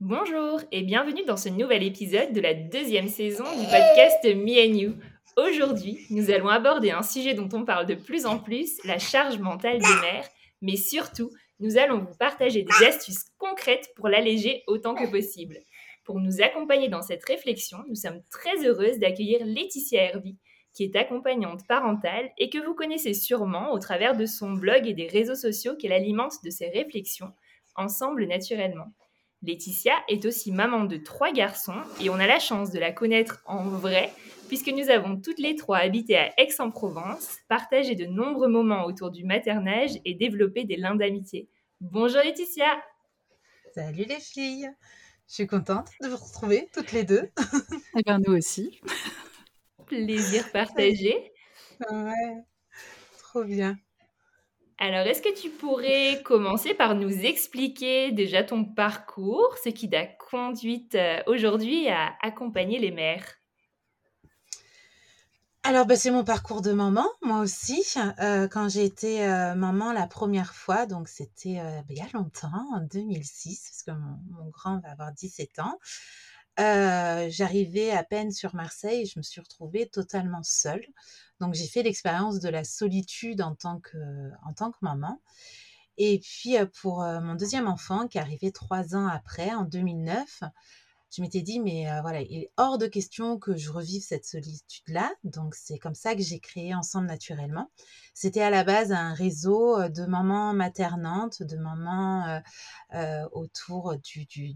Bonjour et bienvenue dans ce nouvel épisode de la deuxième saison du podcast Me and You. Aujourd'hui, nous allons aborder un sujet dont on parle de plus en plus, la charge mentale des mères, mais surtout, nous allons vous partager des astuces concrètes pour l'alléger autant que possible. Pour nous accompagner dans cette réflexion, nous sommes très heureuses d'accueillir Laetitia Hervy, qui est accompagnante parentale et que vous connaissez sûrement au travers de son blog et des réseaux sociaux qu'elle alimente de ses réflexions, ensemble naturellement. Laetitia est aussi maman de trois garçons et on a la chance de la connaître en vrai puisque nous avons toutes les trois habité à Aix-en-Provence, partagé de nombreux moments autour du maternage et développé des liens d'amitié. Bonjour Laetitia Salut les filles Je suis contente de vous retrouver toutes les deux. Et eh bien nous aussi. Plaisir partagé. Ouais, trop bien. Alors, est-ce que tu pourrais commencer par nous expliquer déjà ton parcours, ce qui t'a conduite euh, aujourd'hui à accompagner les mères? Alors, bah, c'est mon parcours de maman, moi aussi. Euh, quand j'ai été euh, maman la première fois, donc c'était bah, il y a longtemps, en 2006, parce que mon grand va avoir 17 ans. J'arrivais à peine sur Marseille et je me suis retrouvée totalement seule. Donc j'ai fait l'expérience de la solitude en tant que, maman. Et puis pour mon deuxième enfant qui est arrivé trois ans après, en 2009, je m'étais dit, mais voilà, il est hors de question que je revive cette solitude-là. Donc c'est comme ça que j'ai créé Ensemble Naturellement. C'était à la base un réseau de mamans maternantes, de mamans autour du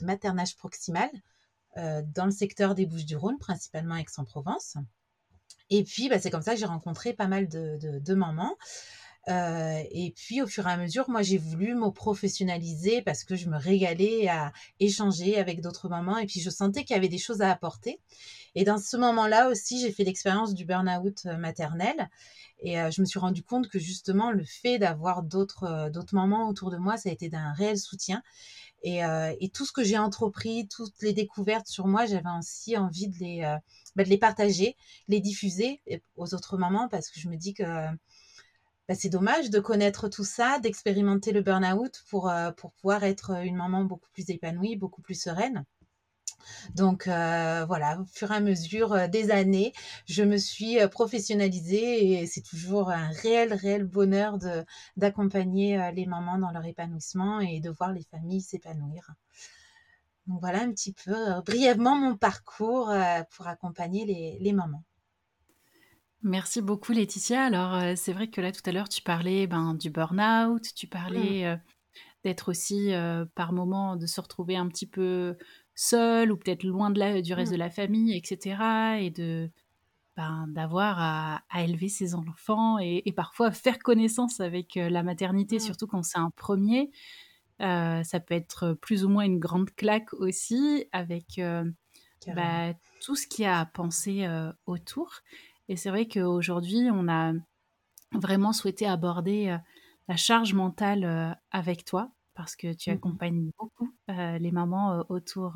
maternage proximal dans le secteur des Bouches-du-Rhône, principalement Aix-en-Provence. Et puis, bah, c'est comme ça que j'ai rencontré pas mal de, de, mamans. Et puis, au fur et à mesure, moi, j'ai voulu me professionnaliser parce que je me régalais à échanger avec d'autres mamans. Et puis, je sentais qu'il y avait des choses à apporter. Et dans ce moment-là aussi, j'ai fait l'expérience du burn-out maternel. Et je me suis rendu compte que justement, le fait d'avoir d'autres d'autres mamans autour de moi, ça a été d'un réel soutien. Et, et, tout ce que j'ai entrepris, toutes les découvertes sur moi, j'avais aussi envie de les, bah, de les partager, les diffuser aux autres mamans parce que je me dis que bah, c'est dommage de connaître tout ça, d'expérimenter le burn-out pour, euh, pouvoir être une maman beaucoup plus épanouie, beaucoup plus sereine. Donc euh, voilà, au fur et à mesure euh, des années, je me suis euh, professionnalisée et c'est toujours un réel, réel bonheur de, d'accompagner les mamans dans leur épanouissement et de voir les familles s'épanouir. Donc voilà un petit peu brièvement mon parcours pour accompagner les, mamans. Merci beaucoup Laetitia. Alors c'est vrai que là tout à l'heure tu parlais ben, du burn-out, tu parlais mmh. d'être aussi par moment de se retrouver un petit peu seul ou peut-être loin de la, du reste mmh. de la famille, etc. Et de ben, d'avoir à, élever ses enfants et, parfois faire connaissance avec euh, la maternité, mmh. surtout quand c'est un premier. Euh, ça peut être plus ou moins une grande claque aussi avec euh, bah, tout ce qu'il y a à penser autour. Et c'est vrai qu'aujourd'hui, on a vraiment souhaité aborder la charge mentale avec toi parce que tu mmh accompagnes beaucoup les mamans autour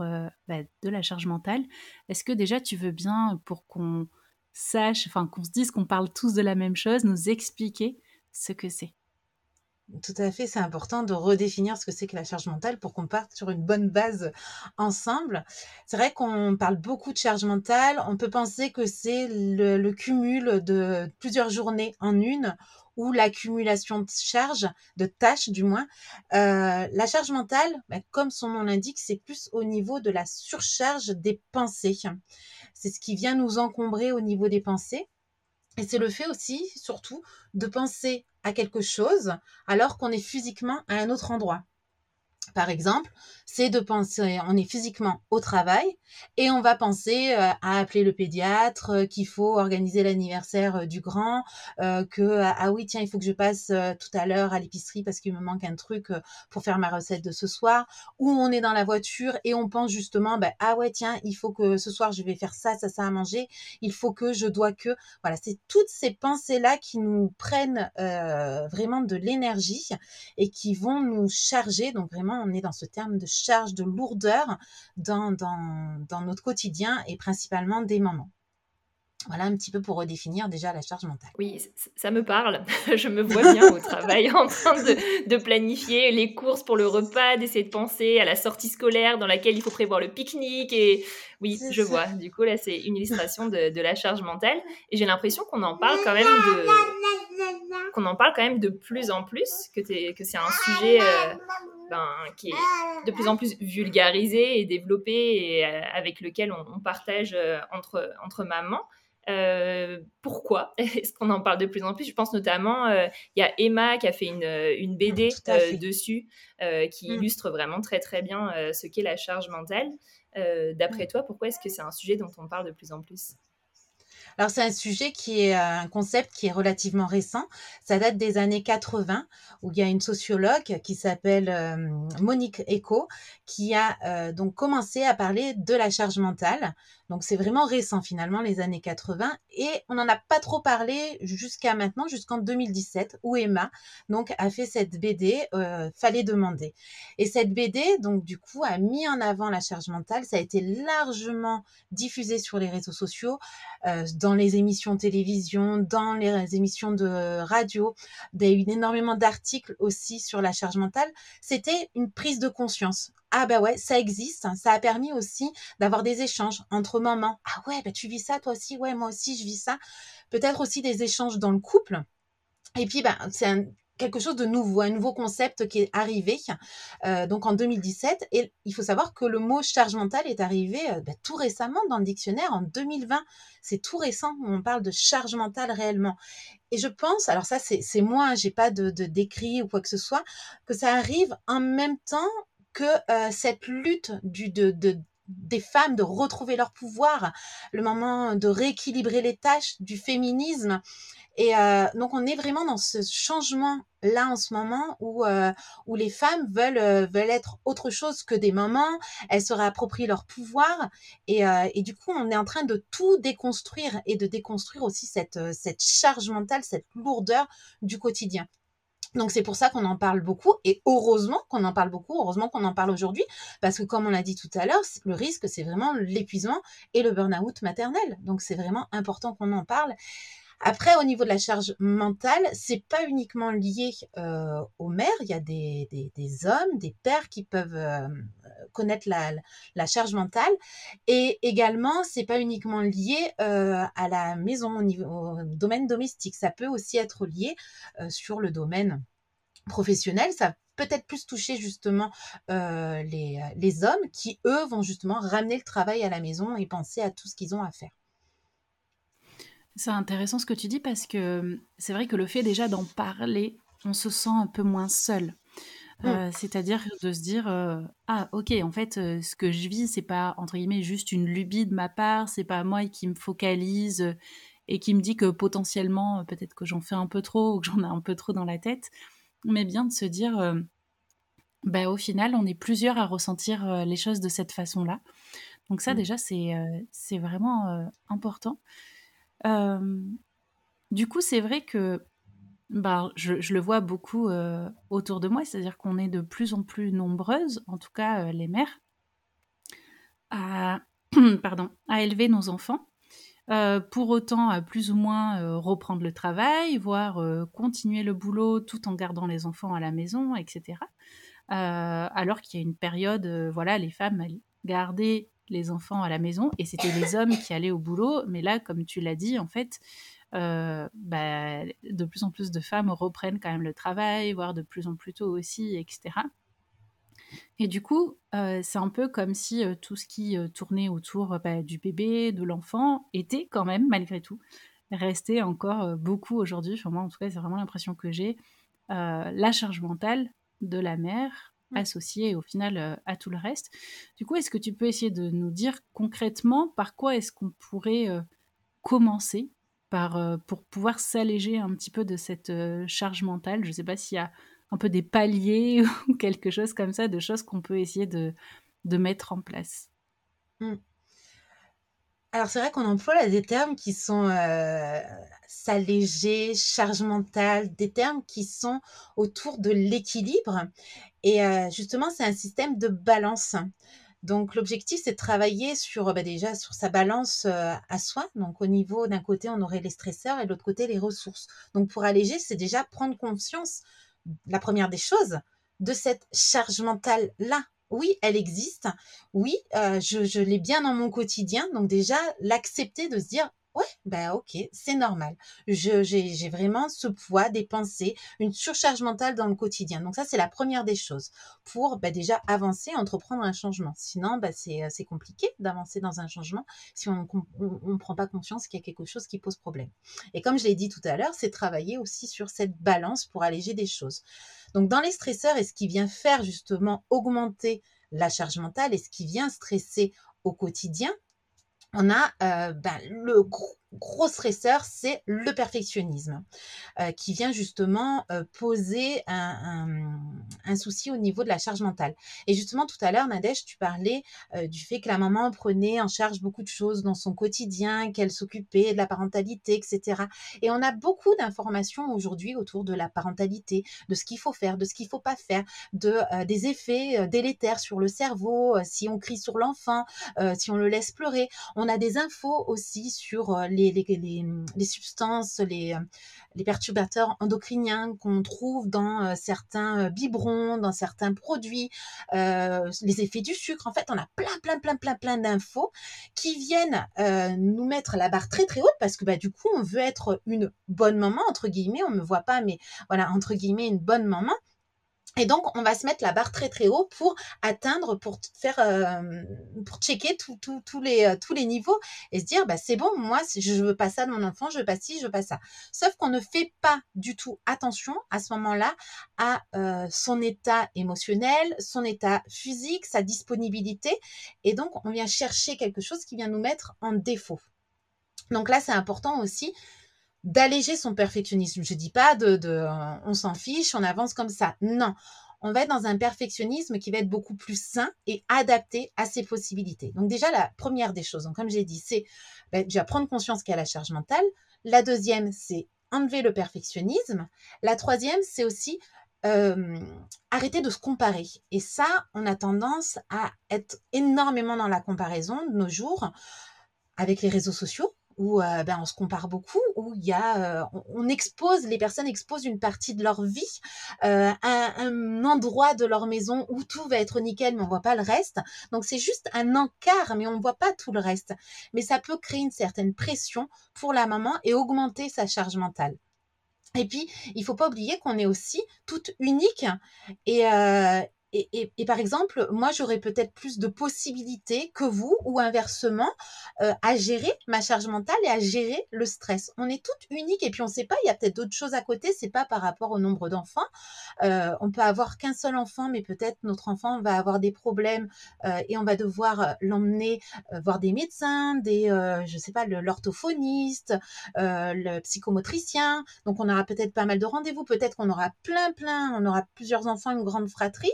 bah, de la charge mentale. Est-ce que déjà tu veux bien, pour qu'on sache, enfin qu'on se dise qu'on parle tous de la même chose, nous expliquer ce que c'est? Tout à fait, c'est important de redéfinir ce que c'est que la charge mentale pour qu'on parte sur une bonne base ensemble. C'est vrai qu'on parle beaucoup de charge mentale, on peut penser que c'est le, cumul de plusieurs journées en une ou l'accumulation de charges, de tâches du moins. Euh, la charge mentale, bah, comme son nom l'indique, c'est plus au niveau de la surcharge des pensées. C'est ce qui vient nous encombrer au niveau des pensées. Et c'est le fait aussi, surtout, de penser à quelque chose alors qu'on est physiquement à un autre endroit. Par exemple, c'est de penser, on est physiquement au travail et on va penser euh, à appeler le pédiatre, euh, qu'il faut organiser l'anniversaire euh, du grand, que ah oui tiens il faut que je passe tout à l'heure à l'épicerie parce qu'il me manque un truc pour faire ma recette de ce soir. Ou on est dans la voiture et on pense justement bah, ah ouais tiens il faut que ce soir je vais faire ça ça ça à manger, il faut que je dois que voilà c'est toutes ces pensées là qui nous prennent vraiment de l'énergie et qui vont nous charger donc vraiment on est dans ce terme de charge, de lourdeur dans, dans, notre quotidien et principalement des moments. Voilà un petit peu pour redéfinir déjà la charge mentale. Oui, ça me parle. Je me vois bien au travail en train de, de, planifier les courses pour le repas, d'essayer de penser à la sortie scolaire dans laquelle il faut prévoir le pique-nique. Et oui, je vois. Du coup, là, c'est une illustration de, de, la charge mentale. Et j'ai l'impression qu'on en parle quand même de qu'on en parle quand même de plus en plus, que, que c'est un sujet euh, ben, qui est de plus en plus vulgarisé et développé et euh, avec lequel on, partage euh, entre, entre mamans. Euh, pourquoi est-ce qu'on en parle de plus en plus? Je pense notamment, il y a Emma qui a fait une, une BD dessus qui mm. illustre vraiment très très bien ce qu'est la charge mentale. D'après mm. toi, pourquoi est-ce que c'est un sujet dont on parle de plus en plus? Alors c'est un sujet qui est euh, un concept qui est relativement récent. Ça date des années 80 où il y a une sociologue qui s'appelle euh, Monique Eco qui a euh, donc commencé à parler de la charge mentale. Donc c'est vraiment récent finalement les années 80 et on n'en a pas trop parlé jusqu'à maintenant jusqu'en 2017 où Emma donc a fait cette BD fallait demander. Et cette BD donc du coup a mis en avant la charge mentale, ça a été largement diffusé sur les réseaux sociaux dans les émissions télévision, dans les émissions de radio. Il y a eu énormément d'articles aussi sur la charge mentale. C'était une prise de conscience. Ah bah ouais, ça existe. Hein. Ça a permis aussi d'avoir des échanges entre mamans. Ah ouais, bah tu vis ça toi aussi? Ouais, moi aussi je vis ça. Peut-être aussi des échanges dans le couple. Et puis, bah, c'est quelque chose de nouveau, un nouveau concept qui est arrivé euh, donc en 2017. Et il faut savoir que le mot charge mentale est arrivé euh, tout récemment dans le dictionnaire en 2020. C'est tout récent on parle de charge mentale réellement. Et je pense, alors ça c'est moi, j'ai pas de, de décrit ou quoi que ce soit, que ça arrive en même temps que euh, cette lutte du, de, de des femmes de retrouver leur pouvoir, le moment de rééquilibrer les tâches du féminisme. Et euh, donc on est vraiment dans ce changement là en ce moment où euh, où les femmes veulent euh, veulent être autre chose que des mamans, elles se réapproprient leur pouvoir. Et, et du coup on est en train de tout déconstruire et de déconstruire aussi cette cette charge mentale, cette lourdeur du quotidien. Donc c'est pour ça qu'on en parle beaucoup et heureusement qu'on en parle beaucoup, heureusement qu'on en parle aujourd'hui parce que comme on l'a dit tout à l'heure, le risque c'est vraiment l'épuisement et le burn-out maternel. Donc c'est vraiment important qu'on en parle. Après, au niveau de la charge mentale, c'est pas uniquement lié euh, aux mères. Il y a des, des, hommes, des pères qui peuvent euh, connaître la, la, charge mentale. Et également, c'est pas uniquement lié euh, à la maison, au, niveau, au domaine domestique. Ça peut aussi être lié sur le domaine professionnel. Ça peut-être plus toucher justement les, les hommes qui, eux, vont justement ramener le travail à la maison et penser à tout ce qu'ils ont à faire. C'est intéressant ce que tu dis parce que hum, c'est vrai que le fait déjà d'en parler, on se sent un peu moins seul. Mmh. Euh, c'est-à-dire de se dire euh, ah ok en fait euh, ce que je vis c'est pas entre guillemets juste une lubie de ma part c'est pas moi qui me focalise et qui me dit que potentiellement peut-être que j'en fais un peu trop ou que j'en ai un peu trop dans la tête mais bien de se dire bah, au final on est plusieurs à ressentir les choses de cette façon là donc ça mmh. déjà c'est c'est vraiment important du coup, c'est vrai que bah, je, le vois beaucoup autour de moi, c'est-à-dire qu'on est de plus en plus nombreuses, en tout cas les mères, à, pardon, à élever nos enfants. pour autant plus ou moins reprendre le travail, voire continuer le boulot tout en gardant les enfants à la maison, etc. alors qu'il y a une période, voilà, les femmes gardaient les enfants à la maison et c'était les hommes qui allaient au boulot. Mais là, comme tu l'as dit, en fait, bah, de plus en plus de femmes reprennent quand même le travail, voire de plus en plus tôt aussi, etc. Et du coup, euh, c'est un peu comme si euh, tout ce qui euh, tournait autour bah, du bébé, de l'enfant, était quand même, malgré tout, resté encore beaucoup aujourd'hui. Enfin, moi, en tout cas, c'est vraiment l'impression que j'ai. la charge mentale de la mère mmh. associée au final à tout le reste. Du coup, est-ce que tu peux essayer de nous dire concrètement par quoi est-ce qu'on pourrait commencer par, pour pouvoir s'alléger un petit peu de cette charge mentale? Je ne sais pas s'il y a un peu des paliers ou quelque chose comme ça, de choses qu'on peut essayer de, de mettre en place. Mmh. Alors c'est vrai qu'on emploie là des termes qui sont euh, s'alléger, charge mentale, des termes qui sont autour de l'équilibre. Et euh, justement, c'est un système de balance. Donc l'objectif, c'est de travailler sur bah, déjà sur sa balance euh, à soi. Donc au niveau d'un côté, on aurait les stresseurs et de l'autre côté, les ressources. Donc pour alléger, c'est déjà prendre conscience la première des choses, de cette charge mentale-là. Oui, elle existe. Oui, euh, je, je l'ai bien dans mon quotidien. Donc déjà, l'accepter de se dire, Ouais, ben ok, c'est normal. J'ai vraiment ce poids des pensées, une surcharge mentale dans le quotidien. Donc ça, c'est la première des choses pour ben, déjà avancer, entreprendre un changement. Sinon, ben, c'est compliqué d'avancer dans un changement si on ne prend pas conscience qu'il y a quelque chose qui pose problème. Et comme je l'ai dit tout à l'heure, c'est travailler aussi sur cette balance pour alléger des choses. Donc dans les stresseurs, et ce qui vient faire justement augmenter la charge mentale et ce qui vient stresser au quotidien, on a euh, ben, le gros, gros stresseur, c'est le perfectionnisme, euh, qui vient justement euh, poser un, souci au niveau de la charge mentale. Et justement, tout à l'heure, Nadège, tu parlais euh, du fait que la maman prenait en charge beaucoup de choses dans son quotidien, qu'elle s'occupait de la parentalité, etc. Et on a beaucoup d'informations aujourd'hui autour de la parentalité, de ce qu'il faut faire, de ce qu'il ne faut pas faire, de, des effets délétères sur le cerveau, si on crie sur l'enfant, si on le laisse pleurer. On a des infos aussi sur les les, substances, les, les, perturbateurs endocriniens qu'on trouve dans euh, certains euh, biberons, dans certains produits, euh, les effets du sucre. En fait, on a plein, plein, plein, plein, plein d'infos qui viennent nous mettre la barre très, très haute parce que bah, du coup, on veut être une bonne maman, entre guillemets. On ne me voit pas, mais voilà, entre guillemets, une bonne maman. Et donc, on va se mettre la barre très très haut pour atteindre, pour faire, euh, pour checker tous les, euh, tous les niveaux et se dire, bah, c'est bon, moi, je veux pas ça de mon enfant, je veux pas ci, je veux pas ça. Sauf qu'on ne fait pas du tout attention à ce moment-là à euh, son état émotionnel, son état physique, sa disponibilité. Et donc, on vient chercher quelque chose qui vient nous mettre en défaut. Donc là, c'est important aussi d'alléger son perfectionnisme. Je dis pas de, de on s'en fiche, on avance comme ça. Non, on va être dans un perfectionnisme qui va être beaucoup plus sain et adapté à ses possibilités. Donc déjà, la première des choses, donc comme j'ai dit, c'est ben, déjà prendre conscience qu'il y a la charge mentale. La deuxième, c'est enlever le perfectionnisme. La troisième, c'est aussi euh, arrêter de se comparer. Et ça, on a tendance à être énormément dans la comparaison de nos jours avec les réseaux sociaux où euh, ben, on se compare beaucoup, où il y a, euh, on, expose, les personnes exposent une partie de leur vie, euh, un, endroit de leur maison où tout va être nickel, mais on voit pas le reste. Donc c'est juste un encart, mais on ne voit pas tout le reste. Mais ça peut créer une certaine pression pour la maman et augmenter sa charge mentale. Et puis, il faut pas oublier qu'on est aussi toute unique et, euh, et, par exemple, moi, j'aurais peut-être plus de possibilités que vous, ou inversement, euh, à gérer ma charge mentale et à gérer le stress. On est toutes uniques et puis on ne sait pas, il y a peut-être d'autres choses à côté, c'est pas par rapport au nombre d'enfants. Euh, on peut avoir qu'un seul enfant, mais peut-être notre enfant va avoir des problèmes euh, et on va devoir l'emmener voir des médecins, des, je sais pas, l'orthophoniste, le psychomotricien. Donc on aura peut-être pas mal de rendez-vous, peut-être qu'on aura plein, plein, on aura plusieurs enfants, une grande fratrie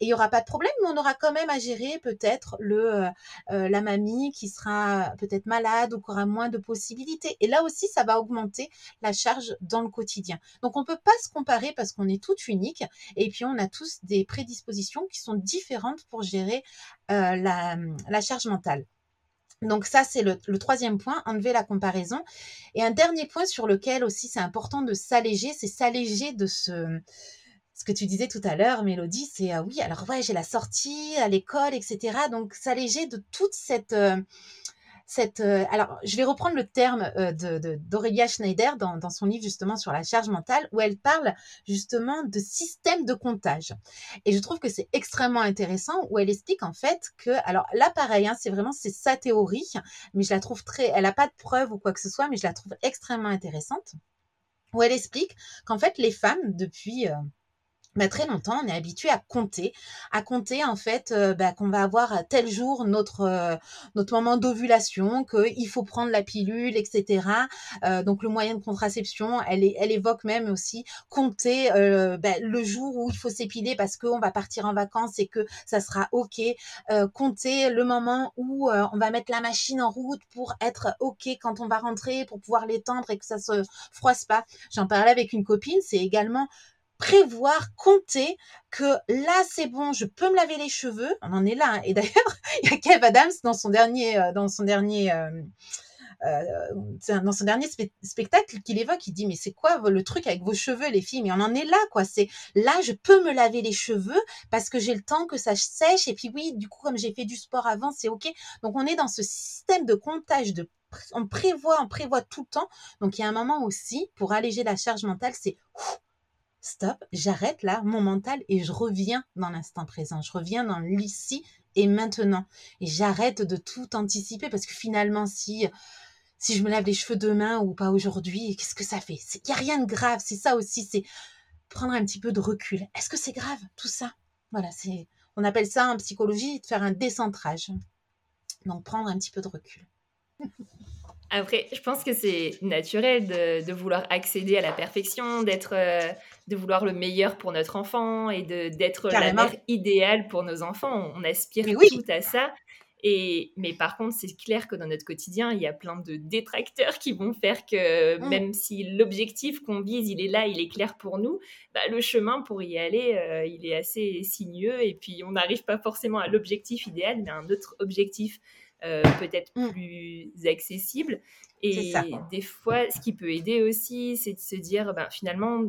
et il n'y aura pas de problème, mais on aura quand même à gérer peut-être le euh, euh, la mamie qui sera peut-être malade ou qui aura moins de possibilités. Et là aussi, ça va augmenter la charge dans le quotidien. Donc on ne peut pas se comparer parce qu'on est toutes uniques et puis on a tous des prédispositions qui sont différentes pour gérer euh, la charge mentale. Donc ça, c'est le, troisième point, enlever la comparaison. Et un dernier point sur lequel aussi c'est important de s'alléger, c'est s'alléger de ce, ce que tu disais tout à l'heure, Mélodie, c'est oui, alors ouais, j'ai la sortie à l'école, etc. Donc s'alléger de toute cette, cette. Euh, alors, je vais reprendre le terme euh, d'Aurélia Schneider dans, son livre justement sur la charge mentale, où elle parle justement de système de comptage. Et je trouve que c'est extrêmement intéressant, où elle explique en fait que, alors là, pareil, hein, c'est vraiment c'est sa théorie, mais je la trouve très, elle n'a pas de preuves ou quoi que ce soit, mais je la trouve extrêmement intéressante, où elle explique qu'en fait les femmes depuis euh, bah, très longtemps, on est habitué à compter, à compter en fait euh, bah, qu'on va avoir à tel jour notre euh, notre moment d'ovulation, qu'il faut prendre la pilule, etc. Euh, donc le moyen de contraception, elle, elle évoque même aussi compter bah, le jour où il faut s'épiler parce qu'on va partir en vacances et que ça sera ok. compter le moment où on va mettre la machine en route pour être ok quand on va rentrer, pour pouvoir l'étendre et que ça se froisse pas. J'en parlais avec une copine, c'est également prévoir, compter que là c'est bon, je peux me laver les cheveux. On en est là. Hein. Et d'ailleurs, il y a Kev Adams dans son dernier, euh, dans son dernier, euh, euh, dans son dernier spectacle qu'il évoque. Il dit mais c'est quoi le truc avec vos cheveux les filles? Mais on en est là quoi. C'est là je peux me laver les cheveux parce que j'ai le temps que ça sèche. Et puis oui, du coup comme j'ai fait du sport avant, c'est ok. Donc on est dans ce système de comptage de on prévoit, on prévoit tout le temps. Donc il y a un moment aussi pour alléger la charge mentale, c'est stop, j'arrête là mon mental et je reviens dans l'instant présent, je reviens dans l'ici et maintenant. Et j'arrête de tout anticiper parce que finalement, si, si je me lave les cheveux demain ou pas aujourd'hui, qu'est-ce que ça fait? Il n'y a rien de grave, c'est ça aussi, c'est prendre un petit peu de recul. Est-ce que c'est grave tout ça? Voilà, c'est on appelle ça en psychologie de faire un décentrage. Donc prendre un petit peu de recul. Après, je pense que c'est naturel de, vouloir accéder à la perfection, d'être, euh, de vouloir le meilleur pour notre enfant et de, d'être la mère idéale pour nos enfants. On, aspire tout à ça. Et, mais par contre, c'est clair que dans notre quotidien, il y a plein de détracteurs qui vont faire que mmh. même si l'objectif qu'on vise, il est là, il est clair pour nous, bah, le chemin pour y aller, euh, il est assez sinueux. Et puis, on n'arrive pas forcément à l'objectif idéal, mais à un autre objectif euh, peut-être mmh. plus accessible. Et des fois, ce qui peut aider aussi, c'est de se dire, ben, finalement,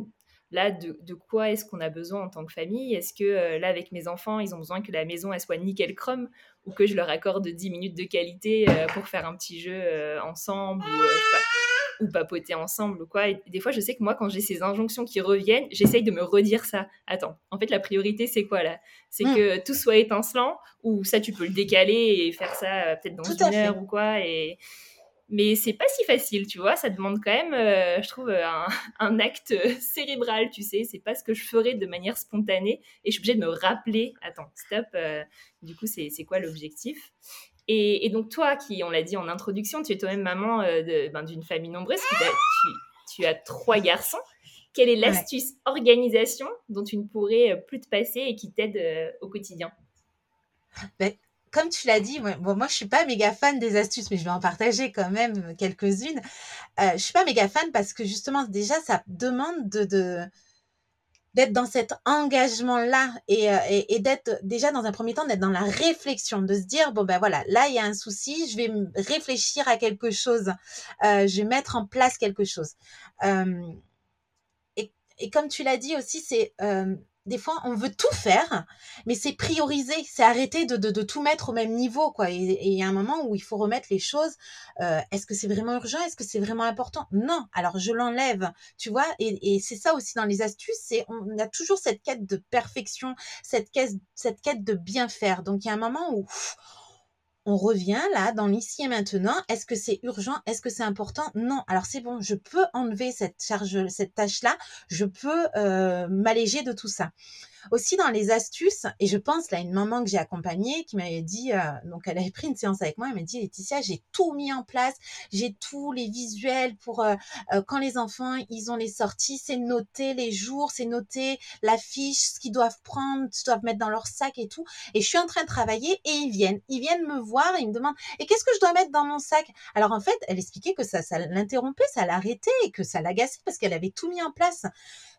là, de, quoi est-ce qu'on a besoin en tant que famille? Est-ce que euh, là, avec mes enfants, ils ont besoin que la maison elle soit nickel chrome ou que je leur accorde 10 minutes de qualité euh, pour faire un petit jeu ensemble ou, ou papoter ensemble ou quoi. Et des fois, je sais que moi, quand j'ai ces injonctions qui reviennent, j'essaye de me redire ça. Attends, en fait, la priorité, c'est quoi là? C'est hmm. que tout soit étincelant ou ça, tu peux le décaler et faire ça euh, peut-être dans une heure ou quoi. Et mais c'est pas si facile, tu vois. Ça demande quand même, euh, je trouve, un, un, acte cérébral, tu sais. C'est pas ce que je ferais de manière spontanée. Et je suis obligée de me rappeler, attends, stop, euh, du coup, c'est quoi l'objectif? Et, donc toi, qui, on l'a dit en introduction, tu es toi-même maman euh, ben, d'une famille nombreuse, tu, as trois garçons. Quelle est l'astuce organisation dont tu ne pourrais euh, plus te passer et qui t'aide euh, au quotidien? Ben, Comme tu l'as dit, moi, bon, moi je suis pas méga fan des astuces, mais je vais en partager quand même quelques-unes. Euh, je suis pas méga fan parce que justement déjà ça demande de d'être dans cet engagement-là et, euh, et, et d'être déjà dans un premier temps d'être dans la réflexion, de se dire bon ben voilà, là il y a un souci, je vais réfléchir à quelque chose, euh, je vais mettre en place quelque chose. Euh, et, et, comme tu l'as dit aussi, c'est euh, des fois, on veut tout faire, mais c'est prioriser, c'est arrêter de, de, de, tout mettre au même niveau, quoi. Et il y a un moment où il faut remettre les choses. Euh, est-ce que c'est vraiment urgent Est-ce que c'est vraiment important? Non. Alors je l'enlève, tu vois? Et, et c'est ça aussi dans les astuces, c'est on a toujours cette quête de perfection, cette quête, cette quête de bien faire. Donc il y a un moment où on revient là dans l'ici et maintenant. Est-ce que c'est urgent? Est-ce que c'est important? Non. Alors c'est bon, je peux enlever cette charge, cette tâche-là. Je peux euh, m'alléger de tout ça. Aussi dans les astuces, et je pense là une maman que j'ai accompagnée qui m'avait dit, euh, donc elle avait pris une séance avec moi, elle m'a dit Laetitia, j'ai tout mis en place, j'ai tous les visuels pour euh, euh, quand les enfants ils ont les sorties, c'est noté les jours, c'est noté la fiche, ce qu'ils doivent prendre, ce qu'ils doivent mettre dans leur sac et tout. Et je suis en train de travailler et ils viennent, ils viennent me voir et ils me demandent et qu'est-ce que je dois mettre dans mon sac? Alors en fait, elle expliquait que ça, ça l'interrompait, ça l'arrêtait et que ça l'agaçait parce qu'elle avait tout mis en place.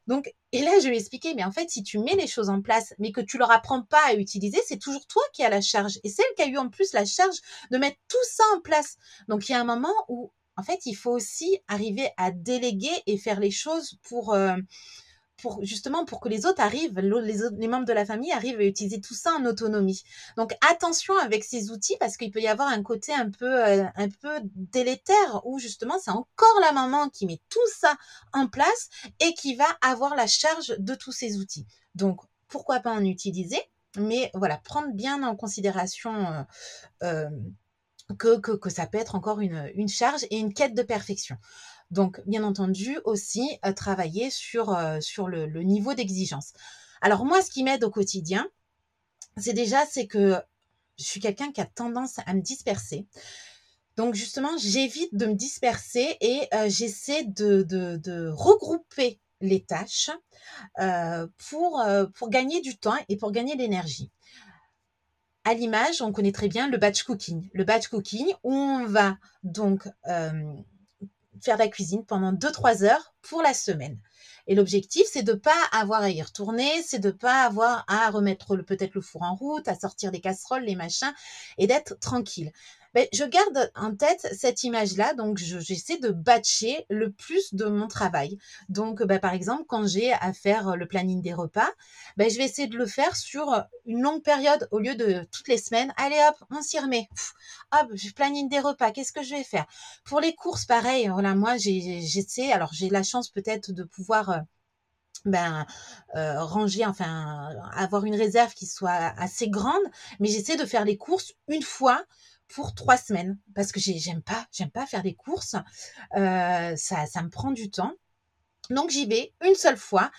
Donc, et là, je lui ai expliqué, mais en fait, si tu mets les choses en place, mais que tu leur apprends pas à utiliser, c'est toujours toi qui as la charge. Et celle qui a eu en plus la charge de mettre tout ça en place. Donc il y a un moment où, en fait, il faut aussi arriver à déléguer et faire les choses pour, euh, pour justement pour que les autres arrivent, les, membres de la famille arrivent à utiliser tout ça en autonomie. Donc attention avec ces outils parce qu'il peut y avoir un côté un peu euh, un peu délétère où justement c'est encore la maman qui met tout ça en place et qui va avoir la charge de tous ces outils. Donc pourquoi pas en utiliser, mais voilà prendre bien en considération euh, euh, que, ça peut être encore une charge et une quête de perfection. Donc, bien entendu, aussi euh, travailler sur, euh, sur le, niveau d'exigence. Alors, moi, ce qui m'aide au quotidien, c'est déjà, c'est que je suis quelqu'un qui a tendance à me disperser. Donc, justement, j'évite de me disperser et euh, j'essaie de, de, regrouper les tâches pour, pour gagner du temps et pour gagner de l'énergie à l'image, on connaît très bien le batch cooking. Le batch cooking, où on va donc faire la cuisine pendant 2-3 heures pour la semaine. Et l'objectif, c'est de pas avoir à y retourner, c'est de pas avoir à remettre peut-être le four en route, à sortir les casseroles, les machins, et d'être tranquille je garde en tête cette image-là, donc j'essaie de batcher le plus de mon travail. Donc, bah, par exemple, quand j'ai à faire le planning des repas, bah, je vais essayer de le faire sur une longue période au lieu de toutes les semaines. Allez hop, on s'y remet. hop, je planning des repas. Qu'est-ce que je vais faire? Pour les courses, pareil. Voilà, moi, j'essaie. Alors, j'ai la chance peut-être de pouvoir euh, ben, euh, ranger, enfin, avoir une réserve qui soit assez grande, mais j'essaie de faire les courses une fois pour trois semaines parce que j'aime pas, j'aime pas faire des courses. Euh, ça, ça me prend du temps. Donc j'y vais une seule fois.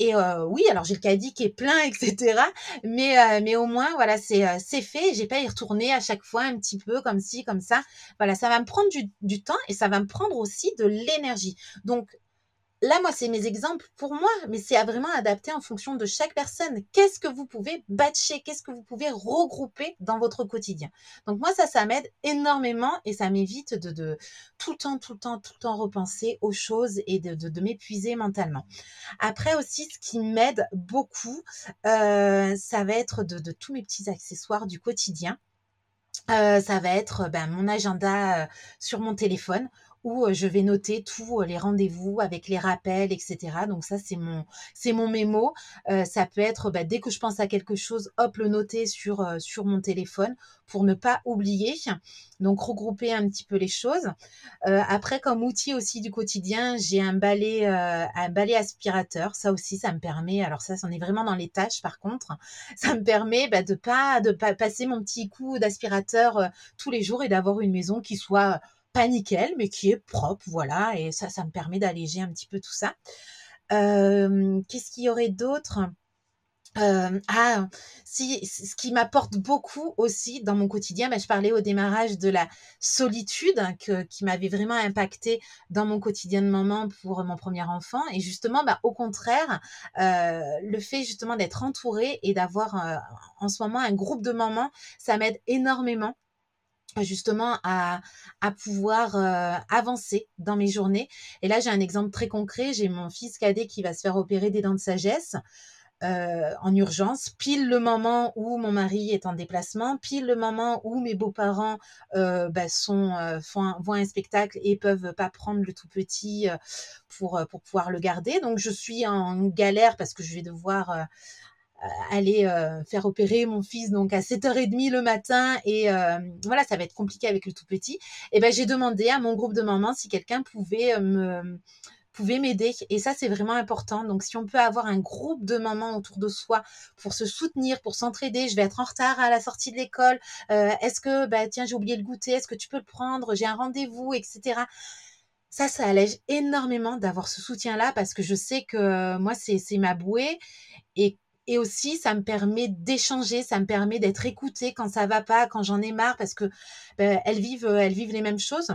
Et euh, oui, alors j'ai le caddie qui est plein, etc. Mais, euh, mais au moins, voilà, c'est c'est fait. J'ai pas à y retourner à chaque fois un petit peu comme ci, comme ça. Voilà, ça va me prendre du, du temps et ça va me prendre aussi de l'énergie. Donc là, moi, c'est mes exemples pour moi, mais c'est à vraiment adapter en fonction de chaque personne. Qu'est-ce que vous pouvez batcher? Qu'est-ce que vous pouvez regrouper dans votre quotidien? Donc moi, ça, ça m'aide énormément et ça m'évite de, tout le temps, tout le temps, tout le temps repenser aux choses et de, m'épuiser mentalement. Après aussi, ce qui m'aide beaucoup, euh, ça va être de, tous mes petits accessoires du quotidien. Euh, ça va être ben, mon agenda euh, sur mon téléphone où je vais noter tous les rendez-vous avec les rappels, etc. Donc ça, c'est mon, c'est mon mémo. ça peut être bah, dès que je pense à quelque chose, hop, le noter sur, sur mon téléphone pour ne pas oublier. Donc regrouper un petit peu les choses. après, comme outil aussi du quotidien, j'ai un balai, un balai aspirateur. Ça aussi, ça me permet. Alors ça, c'en est vraiment dans les tâches. Par contre, ça me permet bah, de pas de pas passer mon petit coup d'aspirateur tous les jours et d'avoir une maison qui soit pas nickel, mais qui est propre, voilà, et ça, ça me permet d'alléger un petit peu tout ça. Qu'est-ce qu'il y aurait d'autre? Ah, si, ce qui m'apporte beaucoup aussi dans mon quotidien, bah, je parlais au démarrage de la solitude hein, que, qui m'avait vraiment impacté dans mon quotidien de maman pour mon premier enfant. Et justement, bah, au contraire, le fait justement d'être entourée et d'avoir en ce moment un groupe de mamans, ça m'aide énormément justement à, pouvoir euh, avancer dans mes journées. Et là, j'ai un exemple très concret. J'ai mon fils cadet qui va se faire opérer des dents de sagesse. Euh, en urgence, pile le moment où mon mari est en déplacement, pile le moment où mes beaux-parents euh, bah, voient un spectacle et peuvent pas prendre le tout petit pour pouvoir le garder. Donc je suis en galère parce que je vais devoir aller euh, faire opérer mon fils donc à 7h30 le matin et euh, voilà ça va être compliqué avec le tout petit. Et ben j'ai demandé à mon groupe de mamans si quelqu'un pouvait me pouvait m'aider et ça c'est vraiment important. Donc si on peut avoir un groupe de mamans autour de soi pour se soutenir pour s'entraider je vais être en retard à la sortie de l'école est-ce que bah tiens j'ai oublié le goûter est-ce que tu peux le prendre j'ai un rendez-vous etc ça, ça allège énormément d'avoir ce soutien-là parce que je sais que moi, c'est ma bouée et et aussi, ça me permet d'échanger, ça me permet d'être écoutée quand ça va pas, quand j'en ai marre, parce que ben, elles vivent, elles vivent les mêmes choses.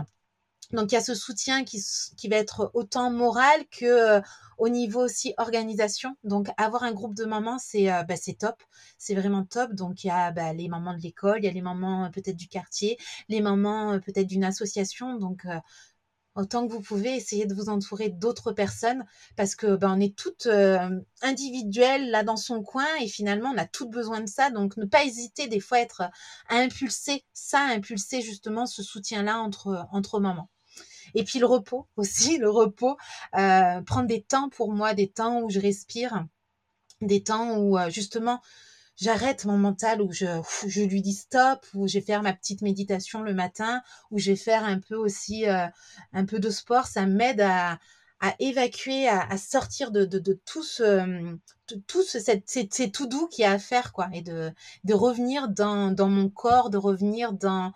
Donc il y a ce soutien qui, qui va être autant moral que euh, au niveau aussi organisation. Donc avoir un groupe de mamans, c'est euh, ben, c'est top, c'est vraiment top. Donc il y a ben, les mamans de l'école, il y a les mamans euh, peut-être du quartier, les mamans peut-être d'une association. Donc autant que vous pouvez, essayez de vous entourer d'autres personnes parce que ben, est toutes euh, individuelles là dans son coin et finalement on a toutes besoin de ça. Donc ne pas hésiter des fois à être à impulser ça, à impulser justement ce soutien-là entre entre mamans. Et puis le repos aussi, le repos, euh, prendre des temps pour moi, des temps où je respire, des temps où euh, justement j'arrête mon mental, où je, je lui dis stop, où je vais faire ma petite méditation le matin, où je vais faire un peu aussi euh, un peu de sport, ça m'aide à, à évacuer, à, sortir de, de, de, tout ce, tout ce, c'est tout doux qu'il y a à faire, quoi, et de, de revenir dans, dans mon corps, de revenir dans,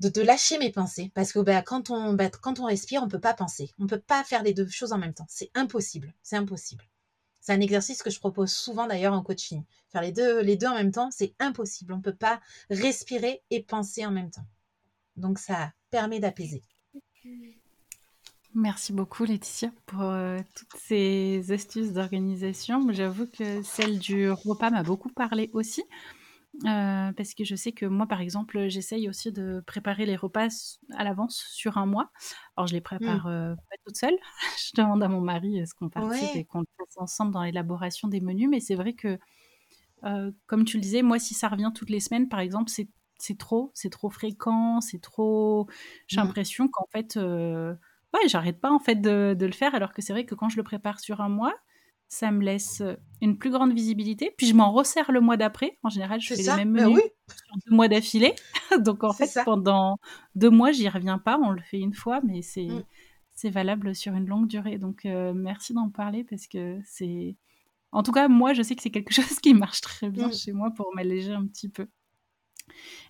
de, de lâcher mes pensées, parce que bah, quand on, bah, quand on respire, on peut pas penser, on peut pas faire les deux choses en même temps, c'est impossible, c'est impossible. C'est un exercice que je propose souvent d'ailleurs en coaching. Faire les deux, les deux en même temps, c'est impossible. On ne peut pas respirer et penser en même temps. Donc ça permet d'apaiser. Merci beaucoup Laetitia pour euh, toutes ces astuces d'organisation. J'avoue que celle du repas m'a beaucoup parlé aussi. Euh, parce que je sais que moi, par exemple, j'essaye aussi de préparer les repas à l'avance sur un mois. Alors, je les prépare mmh. euh, pas toute seule. je demande à mon mari est-ce qu'on participe et qu'on passe ensemble dans l'élaboration des menus. Mais c'est vrai que, euh, comme tu le disais, moi, si ça revient toutes les semaines, par exemple, c'est, c'est trop, c'est trop fréquent, c'est trop. J'ai mmh. l'impression qu'en fait, ouais, j'arrête pas en fait de, de, le faire. Alors que c'est vrai que quand je le prépare sur un mois, ça me laisse une plus grande visibilité. Puis je m'en resserre le mois d'après. En général, je fais les mêmes bah menus sur deux mois d'affilée. Donc en fait, pendant deux mois, j'y reviens pas. On le fait une fois, mais c'est mm. c'est valable sur une longue durée. Donc euh, merci d'en parler parce que c'est. En tout cas, moi, je sais que c'est quelque chose qui marche très bien mm. chez moi pour m'alléger un petit peu.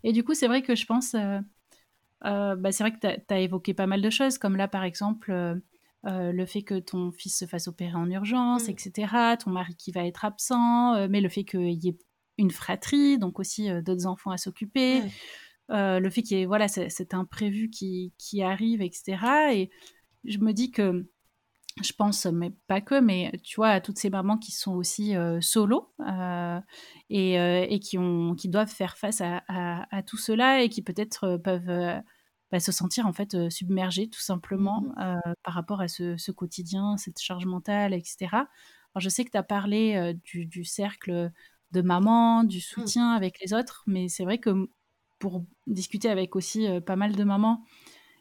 Et du coup, c'est vrai que je pense. Euh, euh, bah, c'est vrai que tu as, évoqué pas mal de choses, comme là, par exemple euh, le fait que ton fils se fasse opérer en urgence, mm. etc., ton mari qui va être absent, euh, mais le fait qu'il y ait une fratrie, donc aussi euh, d'autres enfants à s'occuper, le fait qu'il y ait voilà, cet imprévu qui, qui, arrive, etc. Et je me dis que, je pense, mais pas que, mais tu vois, à toutes ces mamans qui sont aussi solo et, et, qui, ont, qui doivent faire face à, à tout cela et qui peut-être peuvent bah, se sentir en fait submergé tout simplement mmh par rapport à ce, quotidien, cette charge mentale, etc. Alors je sais que tu as parlé du, cercle de maman, du mmh. soutien avec les autres, mais c'est vrai que pour discuter avec aussi pas mal de mamans,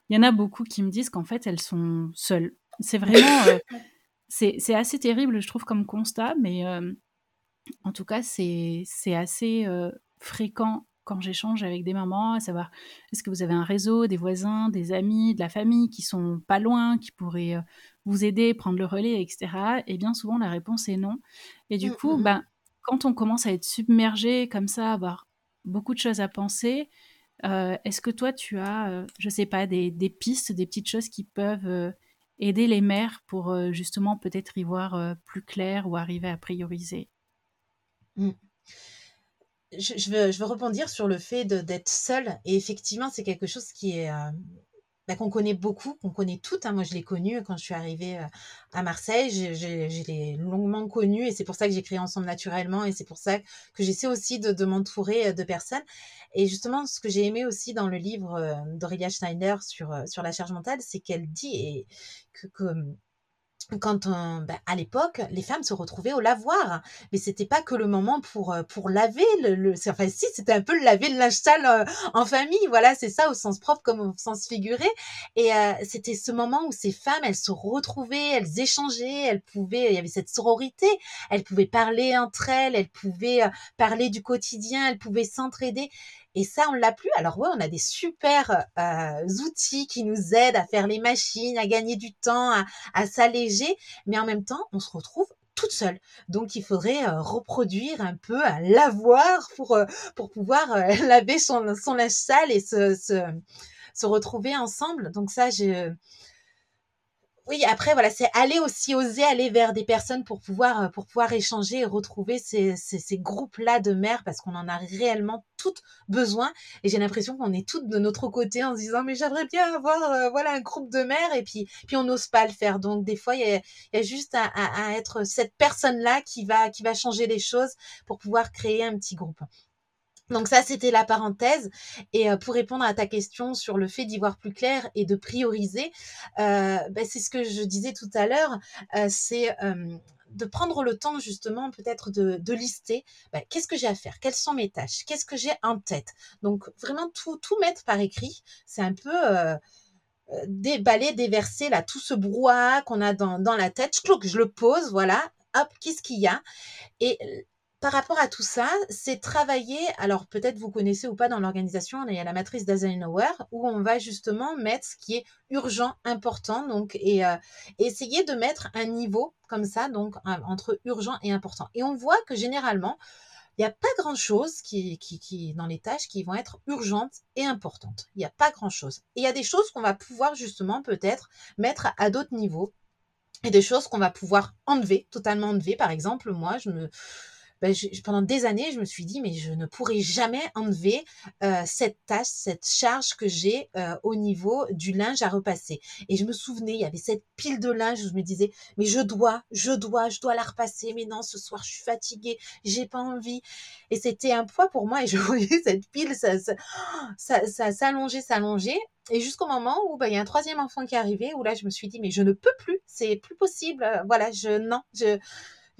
il y en a beaucoup qui me disent qu'en fait elles sont seules. C'est vraiment, c'est assez terrible je trouve comme constat, mais en tout cas c'est assez fréquent quand j'échange avec des mamans, à savoir est-ce que vous avez un réseau, des voisins, des amis, de la famille qui sont pas loin, qui pourraient euh, vous aider, prendre le relais, etc. Et bien souvent la réponse est non. Et du mmh, coup, mmh, mmh. ben, quand on commence à être submergé comme ça, avoir beaucoup de choses à penser, euh, est-ce que toi tu as, euh, je sais pas, des, pistes, des petites choses qui peuvent aider les mères pour justement peut-être y voir plus clair ou arriver à prioriser? Je, veux, je rebondir sur le fait d'être seule. Et effectivement, c'est quelque chose qui est. Euh, bah, qu'on connaît beaucoup, qu'on connaît toutes. Hein. Moi, je l'ai connu quand je suis arrivée euh, à Marseille. Je, l'ai longuement connu et c'est pour ça que j'ai créé Ensemble Naturellement et c'est pour ça que j'essaie aussi de, m'entourer euh, de personnes. Et justement, ce que j'ai aimé aussi dans le livre d'Aurélia Schneider sur, la charge mentale, c'est qu'elle dit et que quand on, ben, à l'époque, les femmes se retrouvaient au lavoir, mais c'était pas que le moment pour euh, pour laver le, le enfin si c'était un peu le laver le linge sale euh, en famille, voilà c'est ça au sens propre comme au sens figuré, et euh, c'était ce moment où ces femmes elles se retrouvaient, elles échangeaient, elles pouvaient, il y avait cette sororité, elles pouvaient parler entre elles, elles pouvaient parler du quotidien, elles pouvaient s'entraider, et ça, on l'a plus. Alors ouais, on a des super euh, outils qui nous aident à faire les machines, à gagner du temps, à, s'alléger, mais en même temps, on se retrouve toute seule. Donc il faudrait euh, reproduire un peu, à lavoir pour euh, pour pouvoir laver son son linge sale et se, se se retrouver ensemble. Donc ça, je oui, après, voilà, c'est aller aussi oser aller vers des personnes pour pouvoir, euh, pour pouvoir échanger et retrouver ces, ces, ces groupes-là de mères parce qu'on en a réellement toutes besoin. Et j'ai l'impression qu'on est toutes de notre côté en se disant, mais j'aimerais bien avoir, euh, voilà, un groupe de mères et puis, puis on n'ose pas le faire. Donc, des fois, il y a, y a, juste à, à, être cette personne-là qui va, qui va changer les choses pour pouvoir créer un petit groupe. Donc ça, c'était la parenthèse. Et pour répondre à ta question sur le fait d'y voir plus clair et de prioriser, ben, c'est ce que je disais tout à l'heure, c'est de prendre le temps justement peut-être de, lister ben, qu'est-ce que j'ai à faire, quelles sont mes tâches, qu'est-ce que j'ai en tête? Donc vraiment tout, tout mettre par écrit, c'est un peu déballer, déverser là tout ce brouhaha qu'on a dans, dans la tête. Je, je le pose, voilà, hop, qu'est-ce qu'il y a? Et par rapport à tout ça, c'est travailler, alors peut-être vous connaissez ou pas dans l'organisation, il y a la matrice d'Eisenhower où on va justement mettre ce qui est urgent, important, donc et euh, essayer de mettre un niveau comme ça, donc entre urgent et important. Et on voit que généralement, il n'y a pas grand-chose qui, qui, dans les tâches qui vont être urgentes et importantes. Il n'y a pas grand-chose. Et il y a des choses qu'on va pouvoir justement peut-être mettre à d'autres niveaux et des choses qu'on va pouvoir enlever, totalement enlever. Par exemple, moi, je me, ben, pendant des années, je me suis dit, mais je ne pourrai jamais enlever euh, cette tâche, cette charge que j'ai euh, au niveau du linge à repasser. Et je me souvenais, il y avait cette pile de linge où je me disais, mais je dois, je dois, je dois la repasser. Mais non, ce soir, je suis fatiguée, j'ai pas envie. Et c'était un poids pour moi. Et je voyais cette pile, ça, ça, ça, ça s'allongeait, s'allongeait. Et jusqu'au moment où ben, il y a un troisième enfant qui est arrivé, où là, je me suis dit, mais je ne peux plus, c'est plus possible. Voilà, je, non, je,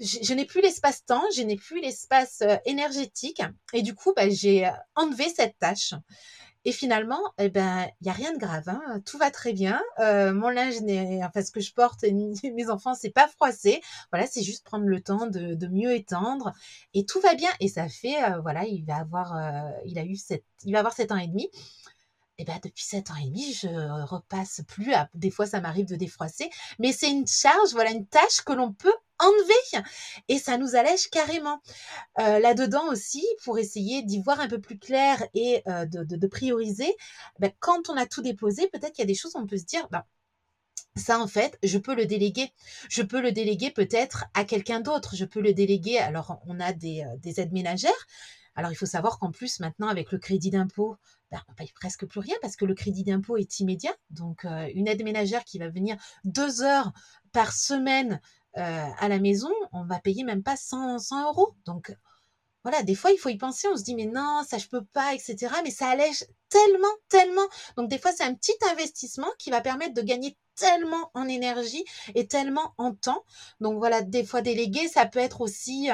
je, n'ai plus l'espace-temps, je n'ai plus l'espace euh, énergétique. Et du coup, bah, j'ai euh, enlevé cette tâche. Et finalement, eh ben, il n'y a rien de grave, hein. tout va très bien. Euh, mon linge, enfin, ce que je porte, mes enfants, c'est pas froissé. Voilà, c'est juste prendre le temps de, de, mieux étendre, et tout va bien. Et ça fait, voilà, il va avoir, il a eu sept, il va avoir sept ans et demi. Et ben depuis sept ans et demi, je repasse plus. Des fois, ça m'arrive de défroisser, mais c'est une charge, voilà, une tâche que l'on peut enlever et ça nous allège carrément. Euh, là-dedans aussi, pour essayer d'y voir un peu plus clair et euh, de, prioriser, ben, quand on a tout déposé, peut-être qu'il y a des choses on peut se dire, ben, ça, en fait, je peux le déléguer. Je peux le déléguer peut-être à quelqu'un d'autre. Je peux le déléguer. Alors, on a des, euh, des aides ménagères. Alors, il faut savoir qu'en plus, maintenant, avec le crédit d'impôt, ben, on paye presque plus rien parce que le crédit d'impôt est immédiat. Donc, une aide ménagère qui va venir deux heures par semaine euh, à la maison, on va payer même pas 100, 100 euros. Donc voilà, des fois il faut y penser, on se dit mais non, ça je peux pas, etc. Mais ça allège tellement, tellement. Donc des fois c'est un petit investissement qui va permettre de gagner tellement en énergie et tellement en temps. Donc voilà, des fois déléguer, ça peut être aussi,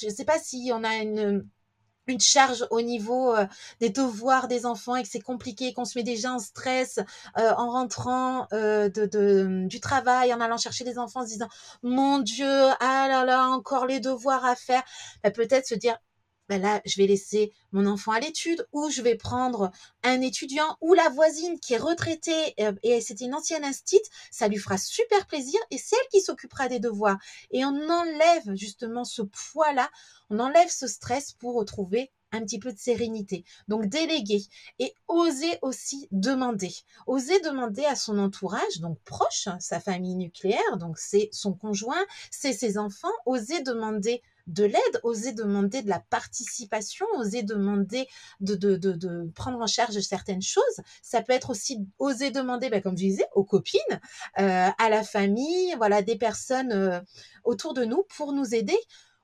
je ne sais pas si on a une une charge au niveau euh, des devoirs des enfants et que c'est compliqué, qu'on se met déjà en stress euh, en rentrant euh, de, de, du travail, en allant chercher les enfants, en se disant mon Dieu, ah là là, encore les devoirs à faire. Bah, peut-être se dire ben là, je vais laisser mon enfant à l'étude ou je vais prendre un étudiant ou la voisine qui est retraitée et c'était une ancienne instite, ça lui fera super plaisir et c'est elle qui s'occupera des devoirs. Et on enlève justement ce poids-là, on enlève ce stress pour retrouver un petit peu de sérénité. Donc déléguer et oser aussi demander. Oser demander à son entourage, donc proche, sa famille nucléaire, donc c'est son conjoint, c'est ses enfants, oser demander de l'aide, oser demander de la participation, oser demander de, de, prendre en charge certaines choses. Ça peut être aussi oser demander, ben, comme je disais, aux copines, euh, à la famille, voilà, des personnes euh, autour de nous pour nous aider.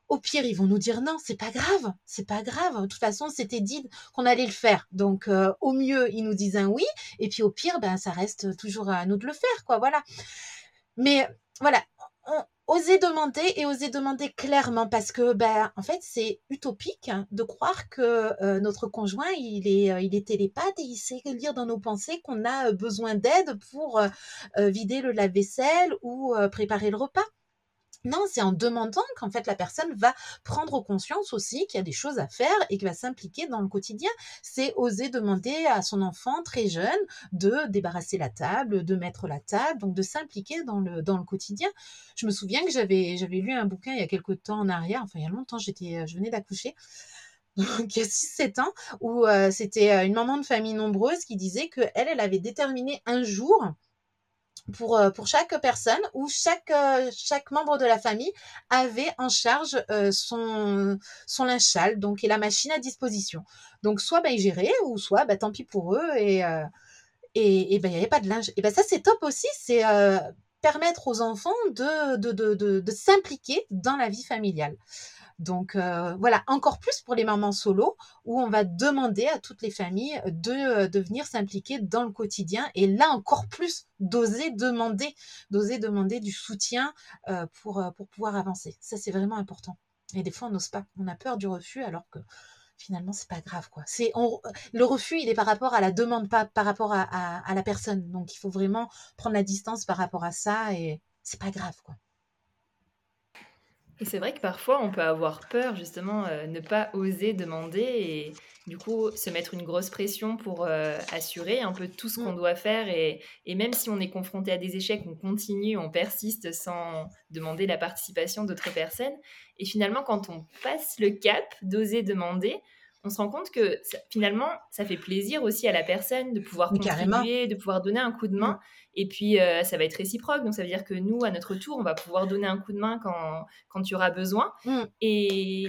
Au pire, ils vont nous dire non, c'est pas grave, c'est pas grave. De toute façon, c'était dit qu'on allait le faire. Donc, euh, au mieux, ils nous disent un oui, et puis au pire, ben, ça reste toujours à nous de le faire, quoi. Voilà. Mais voilà, oser demander et oser demander clairement parce que ben en fait c'est utopique de croire que euh, notre conjoint il est euh, il est télépathe et il sait lire dans nos pensées qu'on a euh, besoin d'aide pour vider le lave-vaisselle ou préparer le repas. Non, c'est en demandant qu'en fait la personne va prendre conscience aussi qu'il y a des choses à faire et qu'il va s'impliquer dans le quotidien. C'est oser demander à son enfant très jeune de débarrasser la table, de mettre la table, donc de s'impliquer dans le, dans le quotidien. Je me souviens que j'avais, j'avais lu un bouquin il y a quelque temps en arrière, enfin il y a longtemps, j'étais, je venais d'accoucher. Donc, il y a 6-7 ans, où euh, c'était euh, une maman de famille nombreuse qui disait qu'elle, elle avait déterminé un jour pour, euh, pour chaque personne où chaque, euh, chaque membre de la famille avait en charge euh, son, son linge sale donc, et la machine à disposition. Donc, soit ben, ils géraient, ou soit ben, tant pis pour eux, et, et, et ben, il n'y avait pas de linge. Et ça, c'est top aussi, c'est permettre aux enfants de, de, de, de s'impliquer dans la vie familiale. Donc euh, voilà, encore plus pour les mamans solo, où on va demander à toutes les familles de, de venir s'impliquer dans le quotidien. Et là, encore plus, d'oser demander, d'oser demander du soutien pour, pour pouvoir avancer. Ça, c'est vraiment important. Et des fois, on n'ose pas. On a peur du refus alors que finalement, c'est pas grave. quoi. C'est Le refus, il est par rapport à la demande, pas par rapport à, à, la personne. Donc, il faut vraiment prendre la distance par rapport à ça et c'est pas grave. quoi. Et c'est vrai que parfois, on peut avoir peur, justement, euh, ne pas oser demander et du coup se mettre une grosse pression pour euh, assurer un peu tout ce qu'on mm. doit faire. Et, et, même si on est confronté à des échecs, on continue, on persiste sans demander la participation d'autres personnes. Et finalement, quand on passe le cap d'oser demander, on se rend compte que finalement, ça fait plaisir aussi à la personne de pouvoir contribuer, de pouvoir donner un coup de main. Mm. Et puis, euh, ça va être réciproque. Donc, ça veut dire que nous, à notre tour, on va pouvoir donner un coup de main quand, quand tu auras besoin. Mm. Et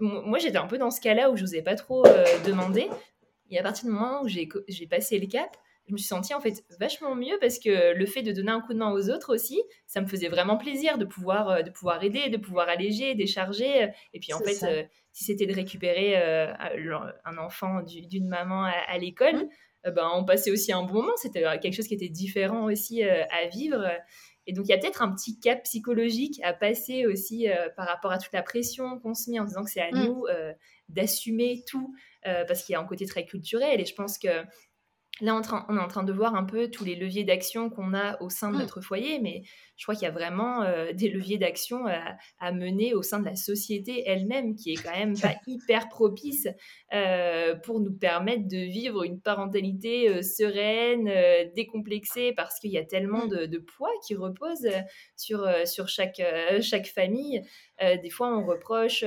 moi, j'étais un peu dans ce cas-là où je n'osais pas trop euh, demander. Et à partir du moment où j'ai passé le cap, je me suis sentie en fait vachement mieux parce que le fait de donner un coup de main aux autres aussi, ça me faisait vraiment plaisir de pouvoir, euh, de pouvoir aider, de pouvoir alléger, décharger. Et puis en fait, euh, si c'était de récupérer euh, un enfant d'une maman à, l'école, mmh. ben, on passait aussi un bon moment. C'était quelque chose qui était différent aussi à vivre. Et donc, il y a peut-être un petit cap psychologique à passer aussi par rapport à toute la pression qu'on se met en disant que c'est à mmh. nous d'assumer tout, parce qu'il y a un côté très culturel. Et je pense que Là, on, est en train de voir un peu tous les leviers d'action qu'on a au sein de mmh. notre foyer, mais je crois qu'il y a vraiment euh, des leviers d'action à, mener au sein de la société elle-même, qui est quand même pas hyper propice euh, pour nous permettre de vivre une parentalité euh, sereine, décomplexée, parce qu'il y a tellement mmh. de, poids qui repose sur, sur chaque, chaque famille. Des fois, on reproche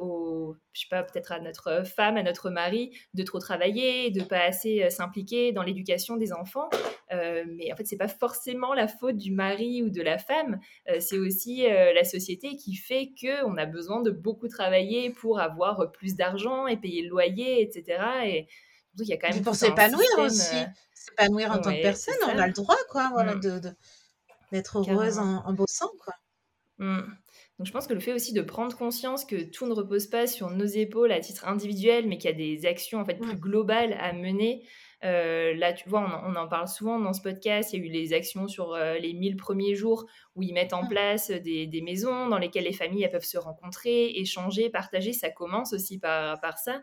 aux, je sais pas, peut-être à notre femme, à notre mari, de trop travailler, de pas assez s'impliquer dans l'éducation des enfants. mais en fait, c'est pas forcément la faute du mari ou de la femme, euh, c'est aussi euh, la société qui fait que on a besoin de beaucoup travailler pour avoir plus d'argent et payer le loyer, etc. Et il y a quand même pour s'épanouir aussi, euh, s'épanouir en tant que personne, on a le droit, quoi, voilà, mm. de, d'être heureuse en, bossant, quoi. Mm. Donc je pense que le fait aussi de prendre conscience que tout ne repose pas sur nos épaules à titre individuel, mais qu'il y a des actions en fait plus globales à mener, euh, là, tu vois, on, en parle souvent dans ce podcast. Il y a eu les actions sur euh, les 1000 premiers jours où ils mettent en mmh. place des, maisons dans lesquelles les familles peuvent se rencontrer, échanger, partager. Ça commence aussi par, par ça.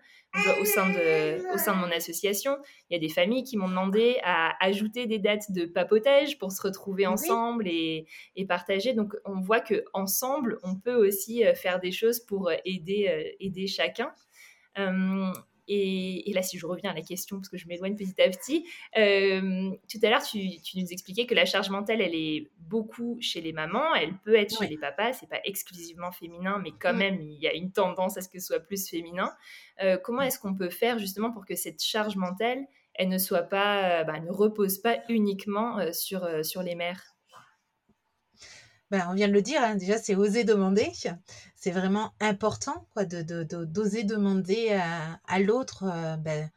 Au sein, de, au sein de mon association, il y a des familles qui m'ont demandé à ajouter des dates de papotage pour se retrouver ensemble et, et, partager. Donc, on voit que ensemble, on peut aussi euh, faire des choses pour aider, aider chacun. Et, là, si je reviens à la question, parce que je m'éloigne petit à petit, euh, tout à l'heure, tu, nous expliquais que la charge mentale, elle est beaucoup chez les mamans, elle peut être chez les papas, c'est pas exclusivement féminin, mais quand même, il y a une tendance à ce que ce soit plus féminin. Euh, comment est-ce qu'on peut faire justement pour que cette charge mentale, elle ne soit pas, bah, ne repose pas uniquement euh, sur, sur les mères? Ben, on vient de le dire, hein, déjà, c'est oser demander. C'est vraiment important quoi, de, d'oser demander à, l'autre euh, ben,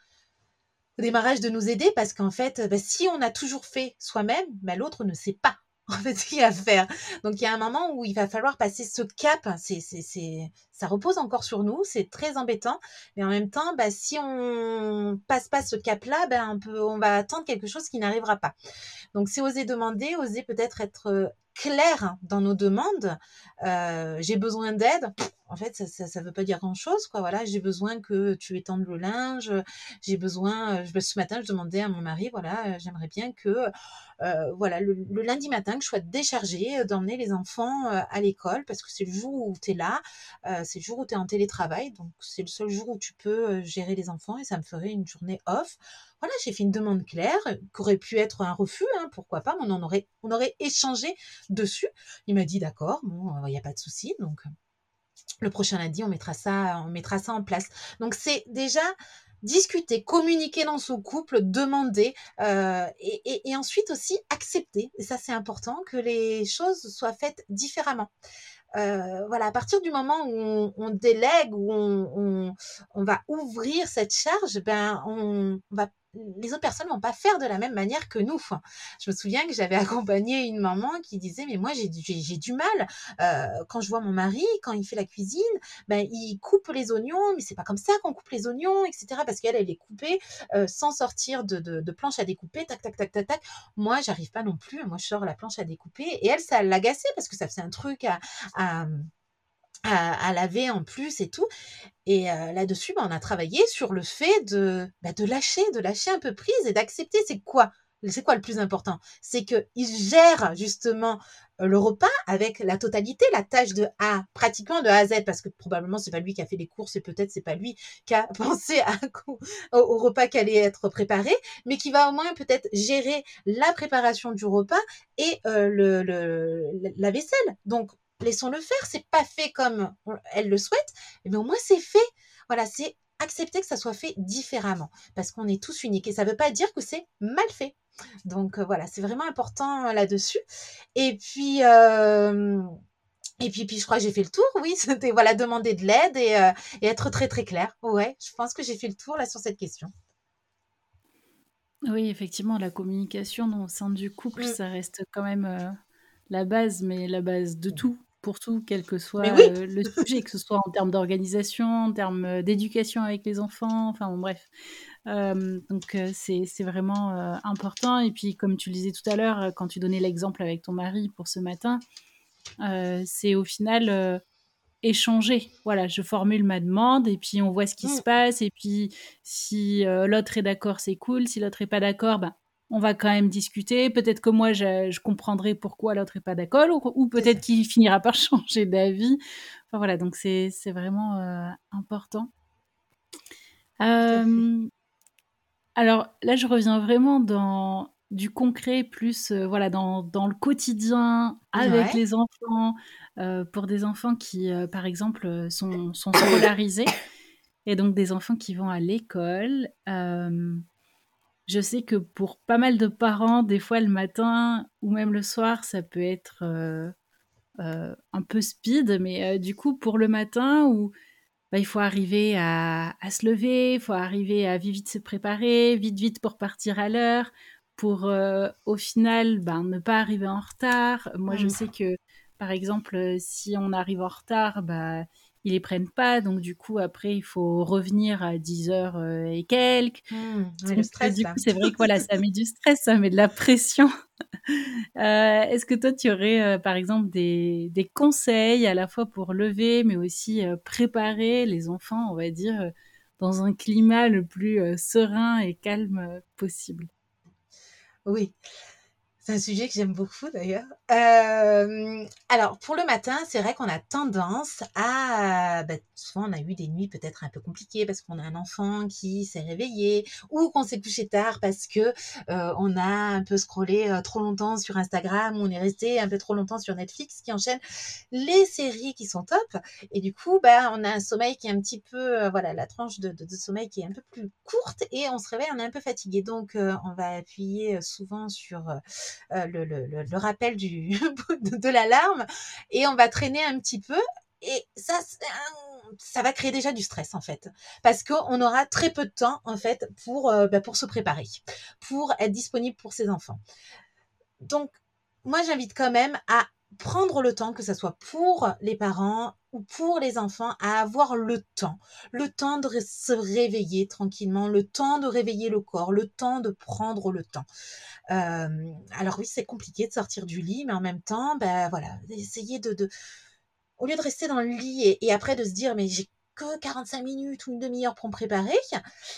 au démarrage de nous aider parce qu'en fait, ben, si on a toujours fait soi-même, ben, l'autre ne sait pas en fait ce qu'il y a à faire. Donc il y a un moment où il va falloir passer ce cap. C'est, c'est, c'est, ça repose encore sur nous, c'est très embêtant. Mais en même temps, bah, si on passe pas ce cap-là, ben, on, peut, on va attendre quelque chose qui n'arrivera pas. Donc c'est oser demander, oser peut-être être clair dans nos demandes. Euh, j'ai besoin d'aide. En fait, ça, ça, veut pas dire grand chose, quoi. Voilà, j'ai besoin que tu étendes le linge. J'ai besoin. Euh, ce matin, je demandais à mon mari, voilà, j'aimerais bien que, voilà, le, lundi matin, que je sois déchargée d'emmener les enfants à l'école parce que c'est le jour où tu es là, c'est le jour où tu es en télétravail, donc c'est le seul jour où tu peux gérer les enfants et ça me ferait une journée off. Voilà, j'ai fait une demande claire, qui aurait pu être un refus, hein, pourquoi pas, mais on, aurait, on aurait échangé dessus. Il m'a dit d'accord, bon, il n'y a pas de souci, donc le prochain lundi, on mettra ça, on mettra ça en place. Donc c'est déjà discuter, communiquer dans son couple, demander euh, et, ensuite aussi accepter. Et ça c'est important que les choses soient faites différemment. Euh, voilà, à partir du moment où on, délègue, où on, on, va ouvrir cette charge, ben on va les autres personnes vont pas faire de la même manière que nous. Je me souviens que j'avais accompagné une maman qui disait mais moi j'ai du mal euh, quand je vois mon mari quand il fait la cuisine, ben il coupe les oignons, mais c'est pas comme ça qu'on coupe les oignons, etc. Parce qu'elle elle est coupée euh, sans sortir de, de, planche à découper, tac tac tac tac tac. Moi j'arrive pas non plus. Moi je sors la planche à découper et elle ça l'agaçait parce que ça faisait un truc à, à à, laver en plus et tout. Et euh, là-dessus, bah, on a travaillé sur le fait de, bah, de lâcher, de lâcher un peu prise et d'accepter. C'est quoi C'est quoi le plus important C'est qu'il gère justement euh, le repas avec la totalité, la tâche de A, pratiquement de A à Z, parce que probablement c'est pas lui qui a fait les courses et peut-être c'est pas lui qui a pensé à, au, repas qui allait être préparé, mais qui va au moins peut-être gérer la préparation du repas et euh, le, le, la vaisselle. Donc laissons-le faire. C'est pas fait comme elle le souhaite, mais au moins c'est fait. Voilà, c'est accepter que ça soit fait différemment parce qu'on est tous uniques et ça ne veut pas dire que c'est mal fait. Donc euh, voilà, c'est vraiment important euh, là-dessus. Et puis euh, et puis, puis je crois que j'ai fait le tour, oui, c'était voilà demander de l'aide et, être très très clair. Ouais, je pense que j'ai fait le tour là sur cette question. Oui, effectivement, la communication au sein du couple, mmh. ça reste quand même la base, mais la base de tout pour tout, quel que soit euh, le sujet, que ce soit en termes d'organisation, en termes euh, d'éducation avec les enfants, enfin bon, bref. Euh, donc c'est vraiment important. Et puis comme tu le disais tout à l'heure, quand tu donnais l'exemple avec ton mari pour ce matin, c'est au final échanger. Voilà, je formule ma demande et puis on voit ce qui se mmh. passe. Et puis si l'autre est d'accord, c'est cool. Si l'autre est pas d'accord, ben on va quand même discuter. Peut-être que moi, je, comprendrai pourquoi l'autre n'est pas d'accord, ou, peut-être qu'il finira par changer d'avis. Enfin voilà, donc c'est vraiment euh, important. Euh, alors là, je reviens vraiment dans du concret, plus euh, voilà dans, le quotidien avec les enfants, pour des enfants qui, par exemple, sont, sont, scolarisés, et donc des enfants qui vont à l'école. Je sais que pour pas mal de parents, des fois le matin ou même le soir, ça peut être euh, euh, un peu speed, mais euh, du coup pour le matin où bah, il faut arriver à, se lever, il faut arriver à vite vite se préparer, vite vite pour partir à l'heure, pour au final ben, ne pas arriver en retard. Moi je mmh. sais que par exemple si on arrive en retard, bah, ils les prennent pas. Donc, du coup, après, il faut revenir à 10 heures euh, et quelques. Mmh, le stress, du coup, c'est vrai que voilà, ça met du stress, ça met de la pression. Euh, est-ce que toi, tu aurais, euh, par exemple, des, des, conseils à la fois pour lever, mais aussi préparer les enfants, on va dire, dans un climat le plus serein et calme possible? Oui. C'est un sujet que j'aime beaucoup d'ailleurs. Euh, alors pour le matin, c'est vrai qu'on a tendance à, bah, souvent on a eu des nuits peut-être un peu compliquées parce qu'on a un enfant qui s'est réveillé ou qu'on s'est couché tard parce que euh, on a un peu scrollé euh, trop longtemps sur Instagram ou on est resté un peu trop longtemps sur Netflix qui enchaîne les séries qui sont top et du coup bah on a un sommeil qui est un petit peu voilà la tranche de, de, sommeil qui est un peu plus courte et on se réveille on est un peu fatigué donc on va appuyer souvent sur euh, le, le, le, rappel du, de, l'alarme et on va traîner un petit peu. Et ça, ça va créer déjà du stress en fait, parce qu'on aura très peu de temps en fait pour, euh, bah, pour se préparer, pour être disponible pour ses enfants. Donc, moi, j'invite quand même à prendre le temps, que ce soit pour les parents ou pour les enfants, à avoir le temps. Le temps de se réveiller tranquillement, le temps de réveiller le corps, le temps de prendre le temps. Alors oui, c'est compliqué de sortir du lit, mais en même temps, ben voilà, essayer de, de au lieu de rester dans le lit et, et après de se dire mais j'ai que 45 minutes ou une demi-heure pour me préparer,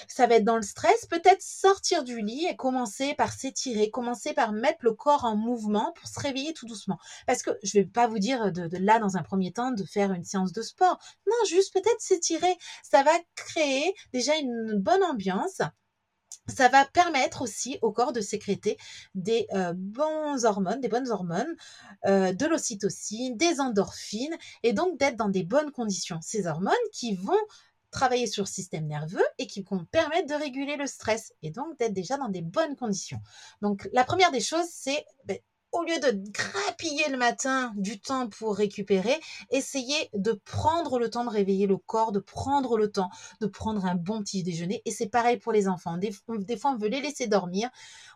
ça va être dans le stress, peut-être sortir du lit et commencer par s'étirer, commencer par mettre le corps en mouvement pour se réveiller tout doucement. Parce que je vais pas vous dire de, de là dans un premier temps de faire une séance de sport. Non, juste peut-être s'étirer. Ça va créer déjà une bonne ambiance ça va permettre aussi au corps de sécréter des euh, bons hormones, des bonnes hormones, euh, de l'ocytocine, des endorphines, et donc d'être dans des bonnes conditions. Ces hormones qui vont travailler sur le système nerveux et qui vont permettre de réguler le stress, et donc d'être déjà dans des bonnes conditions. Donc la première des choses, c'est ben, au lieu de grappiller le matin du temps pour récupérer, essayez de prendre le temps de réveiller le corps, de prendre le temps de prendre un bon petit déjeuner. Et c'est pareil pour les enfants. Des, fois, on veut les laisser dormir